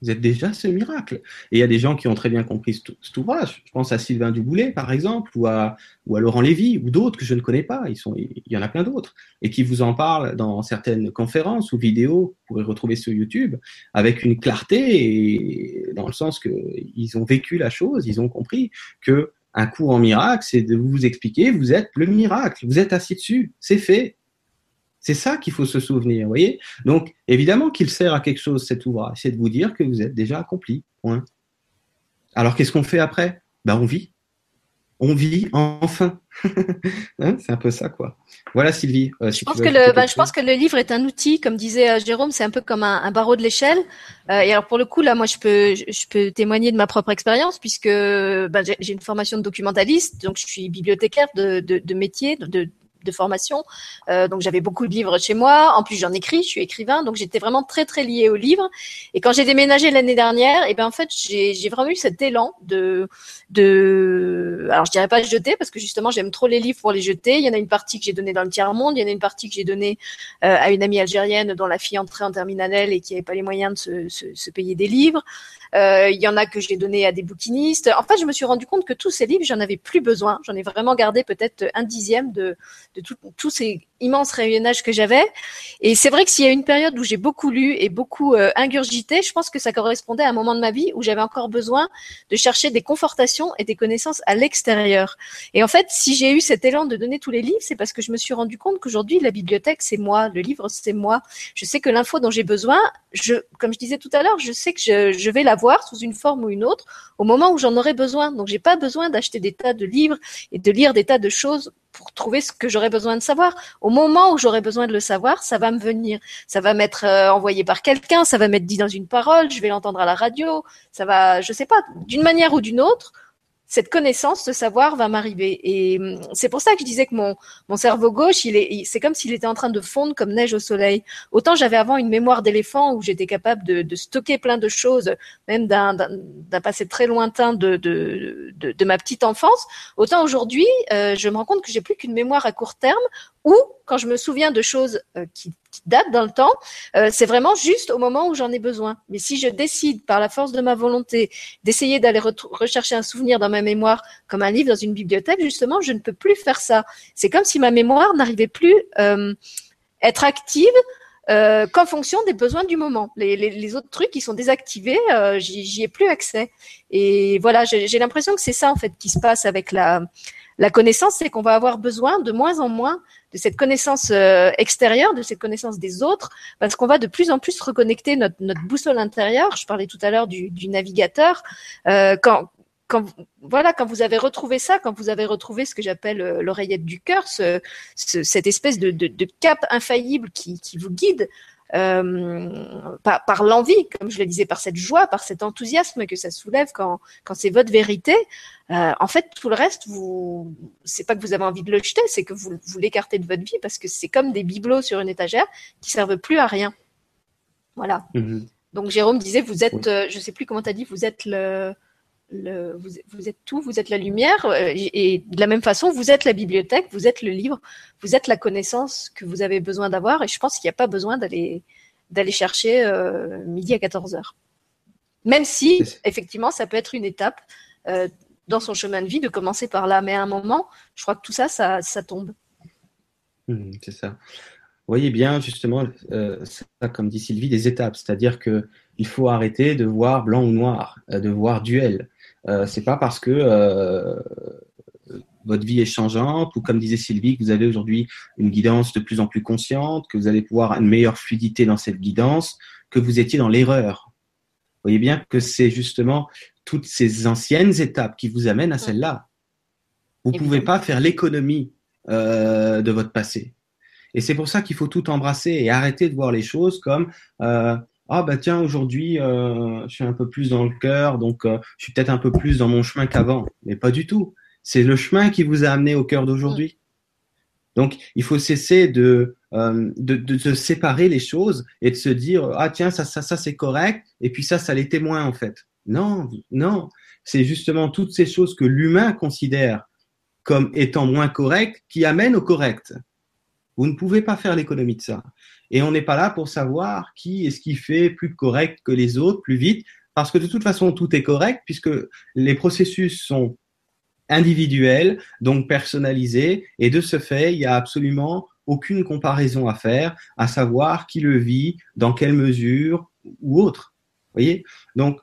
vous êtes déjà ce miracle. Et il y a des gens qui ont très bien compris cet, ouvrage. Je pense à Sylvain Duboulet, par exemple, ou à, Laurent Lévy, ou d'autres que je ne connais pas. Il y en a plein d'autres. Et qui vous en parlent dans certaines conférences ou vidéos, vous pourrez retrouver sur YouTube, avec une clarté, et dans le sens qu'ils ont vécu la chose, ils ont compris que un cours en miracle, c'est de vous expliquer, vous êtes le miracle, vous êtes assis dessus, c'est fait, c'est ça qu'il faut se souvenir, vous voyez? Donc, évidemment qu'il sert à quelque chose, cet ouvrage, c'est de vous dire que vous êtes déjà accompli, point. Alors, qu'est-ce qu'on fait après? Ben, On vit. On vit enfin. (laughs) Hein, c'est un peu ça, quoi. Voilà, Sylvie. Euh, je, pense que le, ben, je pense que le livre est un outil, comme disait euh, Jérôme, c'est un peu comme un, barreau de l'échelle. Euh, et alors, pour le coup, là, moi, je peux, je, peux témoigner de ma propre expérience, puisque ben, j'ai une formation de documentaliste, donc je suis bibliothécaire de, de, de métier, de, de formation. Euh, donc j'avais beaucoup de livres chez moi. En plus, j'en écris, je suis écrivain, donc j'étais vraiment très très liée aux livres. Et quand j'ai déménagé l'année dernière, et eh ben en fait, j'ai vraiment eu cet élan de de alors je dirais pas jeter parce que justement j'aime trop les livres pour les jeter. Il y en a une partie que j'ai donnée dans le tiers monde, il y en a une partie que j'ai donnée euh, à une amie algérienne dont la fille entrait en terminale et qui avait pas les moyens de se payer des livres. Euh, il y en a que j'ai donné à des bouquinistes. En fait, je me suis rendu compte que tous ces livres, j'en avais plus besoin. J'en ai vraiment gardé peut-être un dixième de, de tous ces immense rayonnage que j'avais. Et c'est vrai que s'il y a une période où j'ai beaucoup lu et beaucoup euh, ingurgité, je pense que ça correspondait à un moment de ma vie où j'avais encore besoin de chercher des confortations et des connaissances à l'extérieur. Et en fait, si j'ai eu cet élan de donner tous les livres, c'est parce que je me suis rendu compte qu'aujourd'hui, la bibliothèque, c'est moi, le livre, c'est moi. Je sais que l'info dont j'ai besoin, je, comme je disais tout à l'heure, je sais que je, je vais sous une forme ou une autre au moment où j'en aurai besoin. Donc, j'ai pas besoin d'acheter des tas de livres et de lire des tas de choses pour trouver ce que j'aurais besoin de savoir. Au moment où j'aurai besoin de le savoir, ça va me venir. Ça va m'être euh, envoyé par quelqu'un, ça va m'être dit dans une parole, je vais l'entendre à la radio, ça va, je sais pas, d'une manière ou d'une autre, cette connaissance, ce savoir va m'arriver. Et hum, c'est pour ça que je disais que mon, mon cerveau gauche, il est, c'est comme s'il était en train de fondre comme neige au soleil. Autant j'avais avant une mémoire d'éléphant où j'étais capable de, de, stocker plein de choses, même d'un, passé très lointain de, de, de, de, ma petite enfance. Autant aujourd'hui, euh, je me rends compte que j'ai plus qu'une mémoire à court terme ou quand je me souviens de choses euh, qui, datent dans le temps, euh, c'est vraiment juste au moment où j'en ai besoin. Mais si je décide par la force de ma volonté d'essayer d'aller rechercher un souvenir dans ma mémoire comme un livre dans une bibliothèque, justement, je ne peux plus faire ça. C'est comme si ma mémoire n'arrivait plus euh, être active euh, qu'en fonction des besoins du moment. Les autres trucs qui sont désactivés, euh, j'y ai plus accès. Et voilà, j'ai l'impression que c'est ça en fait qui se passe avec la la connaissance, c'est qu'on va avoir besoin de moins en moins de cette connaissance euh, extérieure, de cette connaissance des autres, parce qu'on va de plus en plus reconnecter notre, notre boussole intérieure. Je parlais tout à l'heure du, du, navigateur. Euh, quand, quand, voilà, quand vous avez retrouvé ça, quand vous avez retrouvé ce que j'appelle euh, l'oreillette du cœur, ce, ce, cette espèce de, de, de, cap infaillible qui, qui vous guide, euh, par, par l'envie, comme je le disais, par cette joie, par cet enthousiasme que ça soulève quand, quand c'est votre vérité. Euh, en fait, tout le reste, vous, c'est pas que vous avez envie de le jeter, c'est que vous, vous l'écartez de votre vie parce que c'est comme des bibelots sur une étagère qui servent plus à rien. Voilà. Mm-hmm. Donc Jérôme disait, vous êtes, euh, je sais plus comment tu as dit, vous êtes le, le, vous, vous, êtes tout, vous êtes la lumière, euh, et, de la même façon, vous êtes la bibliothèque, vous êtes le livre, vous êtes la connaissance que vous avez besoin d'avoir, et je pense qu'il n'y a pas besoin d'aller d'aller chercher euh, midi à 14 heures. Même si, effectivement, ça peut être une étape euh, dans son chemin de vie de commencer par là, mais à un moment, je crois que tout ça, ça, ça tombe. Mmh, c'est ça. Vous voyez bien, justement, euh, ça, comme dit Sylvie, des étapes, c'est-à-dire que il faut arrêter de voir blanc ou noir, de voir duel. Euh, c'est pas parce que euh, votre vie est changeante ou comme disait Sylvie que vous avez aujourd'hui une guidance de plus en plus consciente, que vous allez pouvoir une meilleure fluidité dans cette guidance, que vous étiez dans l'erreur. Vous voyez bien que c'est justement toutes ces anciennes étapes qui vous amènent à celle-là. Vous ne pouvez pas faire l'économie euh, de votre passé. Et c'est pour ça qu'il faut tout embrasser et arrêter de voir les choses comme euh, ah bah tiens aujourd'hui euh, je suis un peu plus dans le cœur donc euh, je suis peut-être un peu plus dans mon chemin qu'avant. Mais pas du tout. C'est le chemin qui vous a amené au cœur d'aujourd'hui. Donc il faut cesser de, euh, de, de de séparer les choses et de se dire ah tiens ça ça ça c'est correct et puis ça ça l'est témoin en fait. Non non. C'est justement toutes ces choses que l'humain considère comme étant moins correctes qui amènent au correct vous ne pouvez pas faire l'économie de ça et on n'est pas là pour savoir qui est-ce qui fait plus correct que les autres, plus vite, parce que de toute façon, tout est correct puisque les processus sont individuels, donc personnalisés, et de ce fait, il n'y a absolument aucune comparaison à faire, à savoir qui le vit, dans quelle mesure ou autre. Voyez? Donc,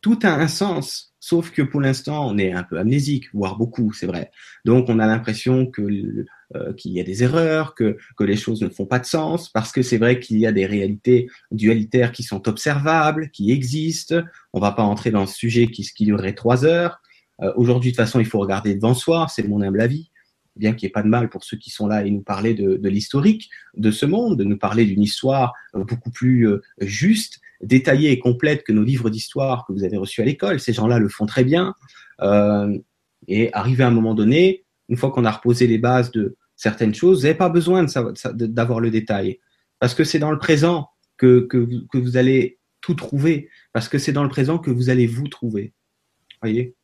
tout a un sens, sauf que pour l'instant, on est un peu amnésique, voire beaucoup, c'est vrai. Donc, on a l'impression euh, qu'il y a des erreurs, que, les choses ne font pas de sens, parce que c'est vrai qu'il y a des réalités dualitaires qui sont observables, qui existent. On va pas entrer dans ce sujet qui, durerait trois heures. Euh, Aujourd'hui, de toute façon, il faut regarder devant soi, c'est mon humble avis bien qu'il n'y ait pas de mal pour ceux qui sont là et nous parler de, de l'historique de ce monde, de nous parler d'une histoire euh, beaucoup plus juste, détaillée et complète que nos livres d'histoire que vous avez reçus à l'école. Ces gens-là le font très bien. Euh, et arrivé à un moment donné, une fois qu'on a reposé les bases de certaines choses, vous n'avez pas besoin d'avoir le détail. Parce que c'est dans le présent que, que, vous, allez tout trouver. Parce que c'est dans le présent que vous allez vous trouver. Voyez?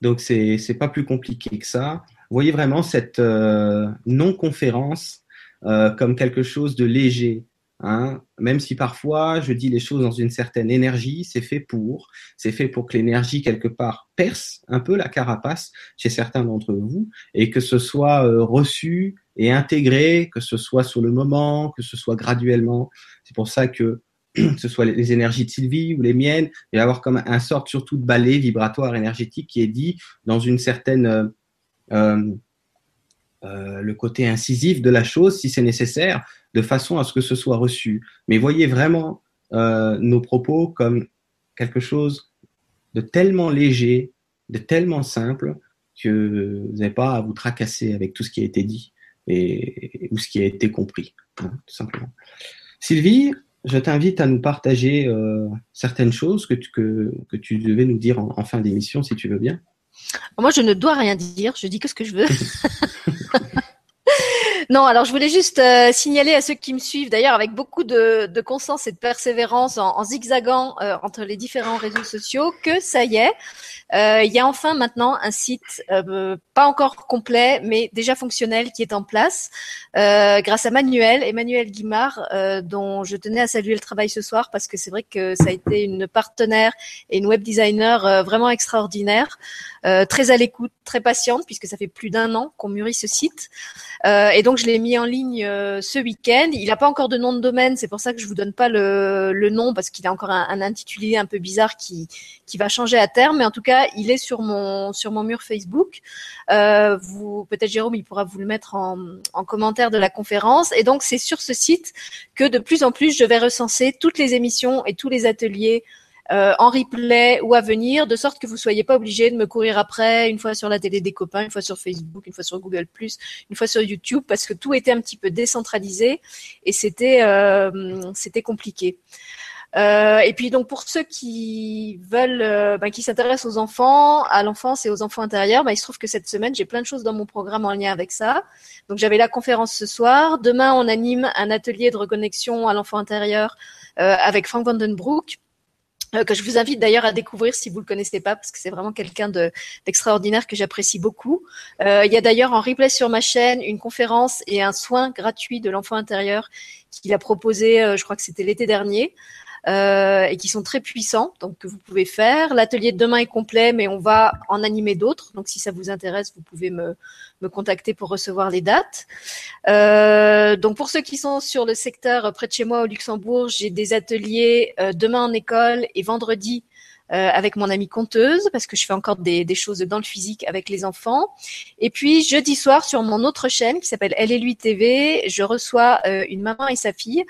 Donc, c'est n'est pas plus compliqué que ça. Voyez vraiment cette euh, non-conférence euh, comme quelque chose de léger. Hein. Même si parfois je dis les choses dans une certaine énergie, c'est fait pour. C'est fait pour que l'énergie quelque part perce un peu la carapace chez certains d'entre vous et que ce soit euh, reçu et intégré, que ce soit sur le moment, que ce soit graduellement. C'est pour ça que (clears throat) ce soit les énergies de Sylvie ou les miennes, il va y avoir comme un sorte surtout de balai vibratoire énergétique qui est dit dans une certaine euh, euh, le côté incisif de la chose si c'est nécessaire, de façon à ce que ce soit reçu. Mais voyez vraiment euh, nos propos comme quelque chose de tellement léger, de tellement simple que vous n'avez pas à vous tracasser avec tout ce qui a été dit et, ou ce qui a été compris, hein, tout simplement. Sylvie, je t'invite à nous partager euh, certaines choses que tu, que, tu devais nous dire en fin d'émission, si tu veux bien. Moi, je ne dois rien dire, je dis que ce que je veux. (laughs) Non, alors je voulais juste euh, signaler à ceux qui me suivent, d'ailleurs avec beaucoup de, de conscience et de persévérance en, zigzagant euh, entre les différents réseaux sociaux, que ça y est, il y a enfin maintenant un site pas encore complet, mais déjà fonctionnel qui est en place, grâce à Manuel, Emmanuel Guimard, dont je tenais à saluer le travail ce soir parce que c'est vrai que ça a été une partenaire et une web designer vraiment extraordinaire, très à l'écoute, très patiente, puisque ça fait plus d'un an qu'on mûrit ce site. et donc je l'ai mis en ligne euh, ce week-end. Il n'a pas encore de nom de domaine, c'est pour ça que je vous donne pas le, le nom parce qu'il a encore un, un, intitulé un peu bizarre qui qui va changer à terme. Mais en tout cas, il est sur mon sur mon mur Facebook. Euh, peut-être Jérôme, il pourra vous le mettre en, en commentaire de la conférence. Et donc c'est sur ce site que de plus en plus je vais recenser toutes les émissions et tous les ateliers euh, en replay ou à venir, de sorte que vous soyez pas obligé de me courir après une fois sur la télé des copains, une fois sur Facebook, une fois sur Google une fois sur YouTube, parce que tout était un petit peu décentralisé et c'était euh, c'était compliqué. Euh, et puis donc pour ceux qui veulent, ben, qui s'intéressent aux enfants, à l'enfance et aux enfants intérieurs, ben, il se trouve que cette semaine j'ai plein de choses dans mon programme en lien avec ça. Donc j'avais la conférence ce soir. Demain on anime un atelier de reconnexion à l'enfant intérieur euh, avec Frank Vandenbroek que je vous invite d'ailleurs à découvrir si vous le connaissez pas, parce que c'est vraiment quelqu'un d'extraordinaire que j'apprécie beaucoup. Euh, il y a d'ailleurs en replay sur ma chaîne une conférence et un soin gratuit de l'enfant intérieur qu'il a proposé, euh, je crois que c'était l'été dernier. Euh, et qui sont très puissants, donc que vous pouvez faire. L'atelier de demain est complet, mais on va en animer d'autres. Donc si ça vous intéresse, vous pouvez me, me contacter pour recevoir les dates. Euh, donc pour ceux qui sont sur le secteur près de chez moi au Luxembourg, j'ai des ateliers euh, demain en école et vendredi euh, avec mon amie conteuse parce que je fais encore des, des, choses dans le physique avec les enfants. Et puis jeudi soir sur mon autre chaîne qui s'appelle Elle et lui TV, je reçois euh, une maman et sa fille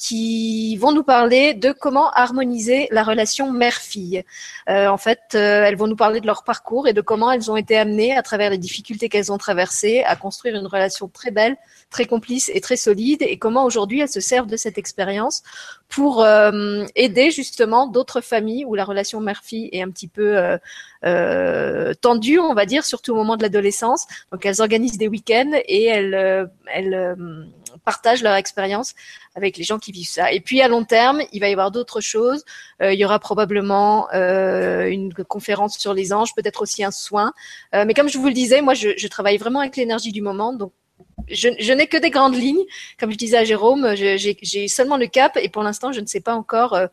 qui vont nous parler de comment harmoniser la relation mère-fille. Euh, en fait, euh, elles vont nous parler de leur parcours et de comment elles ont été amenées, à travers les difficultés qu'elles ont traversées, à construire une relation très belle, très complice et très solide, et comment aujourd'hui elles se servent de cette expérience pour euh, aider justement d'autres familles où la relation mère-fille est un petit peu euh, euh, tendue, on va dire, surtout au moment de l'adolescence. Donc elles organisent des week-ends et elles, elles partagent leur expérience avec les gens qui vivent ça. Et puis à long terme, il va y avoir d'autres choses. Euh, il y aura probablement euh, une conférence sur les anges, peut-être aussi un soin. Euh, mais comme je vous le disais, moi, je, je travaille vraiment avec l'énergie du moment, donc je, n'ai que des grandes lignes. Comme je disais à Jérôme, j'ai seulement le cap et pour l'instant, je ne sais pas encore euh,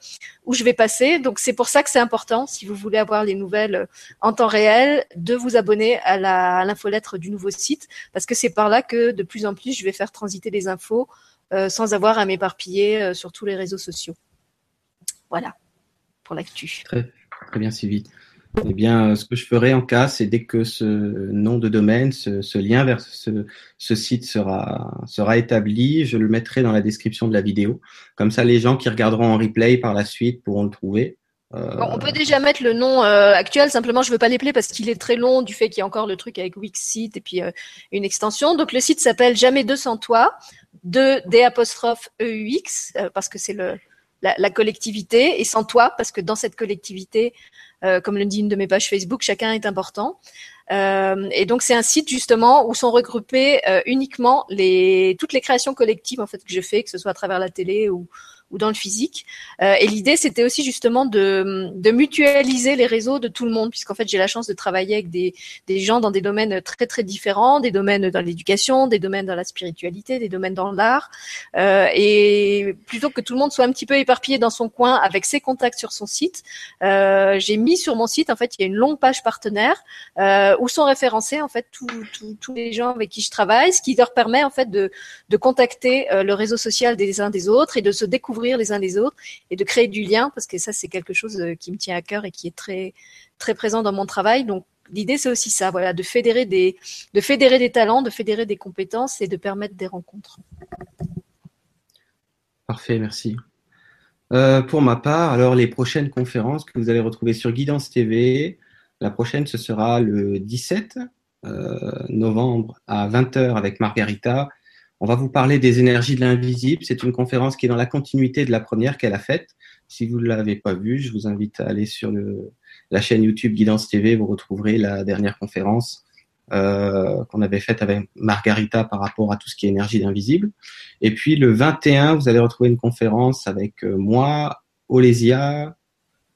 où je vais passer. Donc, c'est pour ça que c'est important, si vous voulez avoir les nouvelles euh, en temps réel, de vous abonner à l'infolettre du nouveau site parce que c'est par là que de plus en plus, je vais faire transiter les infos euh, sans avoir à m'éparpiller sur tous les réseaux sociaux. Voilà pour l'actu. Très, très bien, Sylvie. Eh bien, ce que je ferai en cas, c'est dès que ce nom de domaine, ce, lien vers ce, site sera, établi, je le mettrai dans la description de la vidéo. Comme ça, les gens qui regarderont en replay par la suite pourront le trouver. Euh... On peut déjà mettre le nom euh, actuel, simplement je ne veux pas l'épeler parce qu'il est très long du fait qu'il y a encore le truc avec Wixit et puis euh, une extension. Donc le site s'appelle Jamais deux sans toi, de D apostrophe EUX, euh, parce que c'est le, la, collectivité et sans toi, parce que dans cette collectivité, euh, comme le dit une de mes pages Facebook, chacun est important. Euh, et donc c'est un site justement où sont regroupées euh, uniquement les toutes les créations collectives en fait que je fais, que ce soit à travers la télé ou ou dans le physique. Euh, et l'idée, c'était aussi justement de, de, mutualiser les réseaux de tout le monde, puisqu'en fait, j'ai la chance de travailler avec des, des, gens dans des domaines très très différents, des domaines dans l'éducation, des domaines dans la spiritualité, des domaines dans l'art. Euh, et plutôt que tout le monde soit un petit peu éparpillé dans son coin avec ses contacts sur son site, euh, j'ai mis sur mon site, en fait, il y a une longue page partenaire euh, où sont référencés en fait tous les gens avec qui je travaille, ce qui leur permet en fait de, de contacter euh, le réseau social des uns des autres et de se découvrir les uns les autres et de créer du lien parce que ça c'est quelque chose euh, qui me tient à cœur et qui est très très présent dans mon travail. Donc l'idée c'est aussi ça, voilà, de fédérer des de fédérer des talents, de fédérer des compétences et de permettre des rencontres. Parfait, merci. Euh, pour ma part, alors les prochaines conférences que vous allez retrouver sur Guidance TV, la prochaine ce sera le 17 euh, novembre à 20h avec Margarita on va vous parler des énergies de l'invisible. C'est une conférence qui est dans la continuité de la première qu'elle a faite. Si vous ne l'avez pas vue, je vous invite à aller sur la chaîne YouTube Guidance TV. Vous retrouverez la dernière conférence euh, qu'on avait faite avec Margarita par rapport à tout ce qui est énergie d'invisible. Et puis le 21, vous allez retrouver une conférence avec euh, moi, Olésia,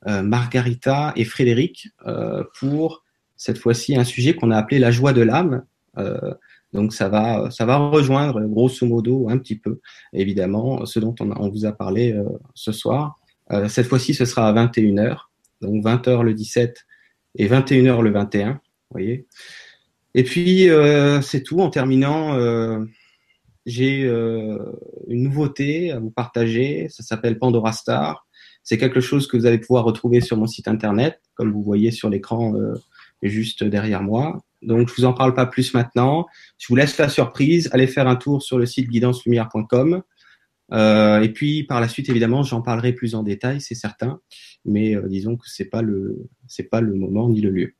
euh, Margarita et Frédéric euh, pour cette fois-ci un sujet qu'on a appelé la joie de l'âme. Euh, donc ça va, ça va rejoindre grosso modo un petit peu, évidemment, ce dont on, vous a parlé euh, ce soir. Euh, cette fois-ci, ce sera à 21h, donc 20h le 17 et 21h le 21, voyez. Et puis, euh, c'est tout. En terminant, j'ai une nouveauté à vous partager. Ça s'appelle Pandora Star. C'est quelque chose que vous allez pouvoir retrouver sur mon site internet, comme vous voyez sur l'écran juste derrière moi. Donc, je vous en parle pas plus maintenant. Je vous laisse la surprise. Allez faire un tour sur le site guidancelumière.com. Euh, et puis, par la suite, évidemment, j'en parlerai plus en détail, c'est certain. Mais euh, disons que c'est pas le, c'est pas le moment ni le lieu.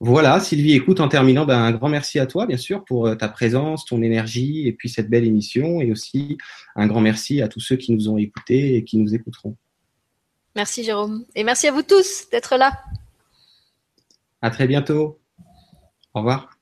Voilà, Sylvie, écoute, en terminant, ben, un grand merci à toi, bien sûr, pour euh, ta présence, ton énergie et puis cette belle émission. Et aussi, un grand merci à tous ceux qui nous ont écoutés et qui nous écouteront. Merci, Jérôme. Et merci à vous tous d'être là. À très bientôt. Au revoir.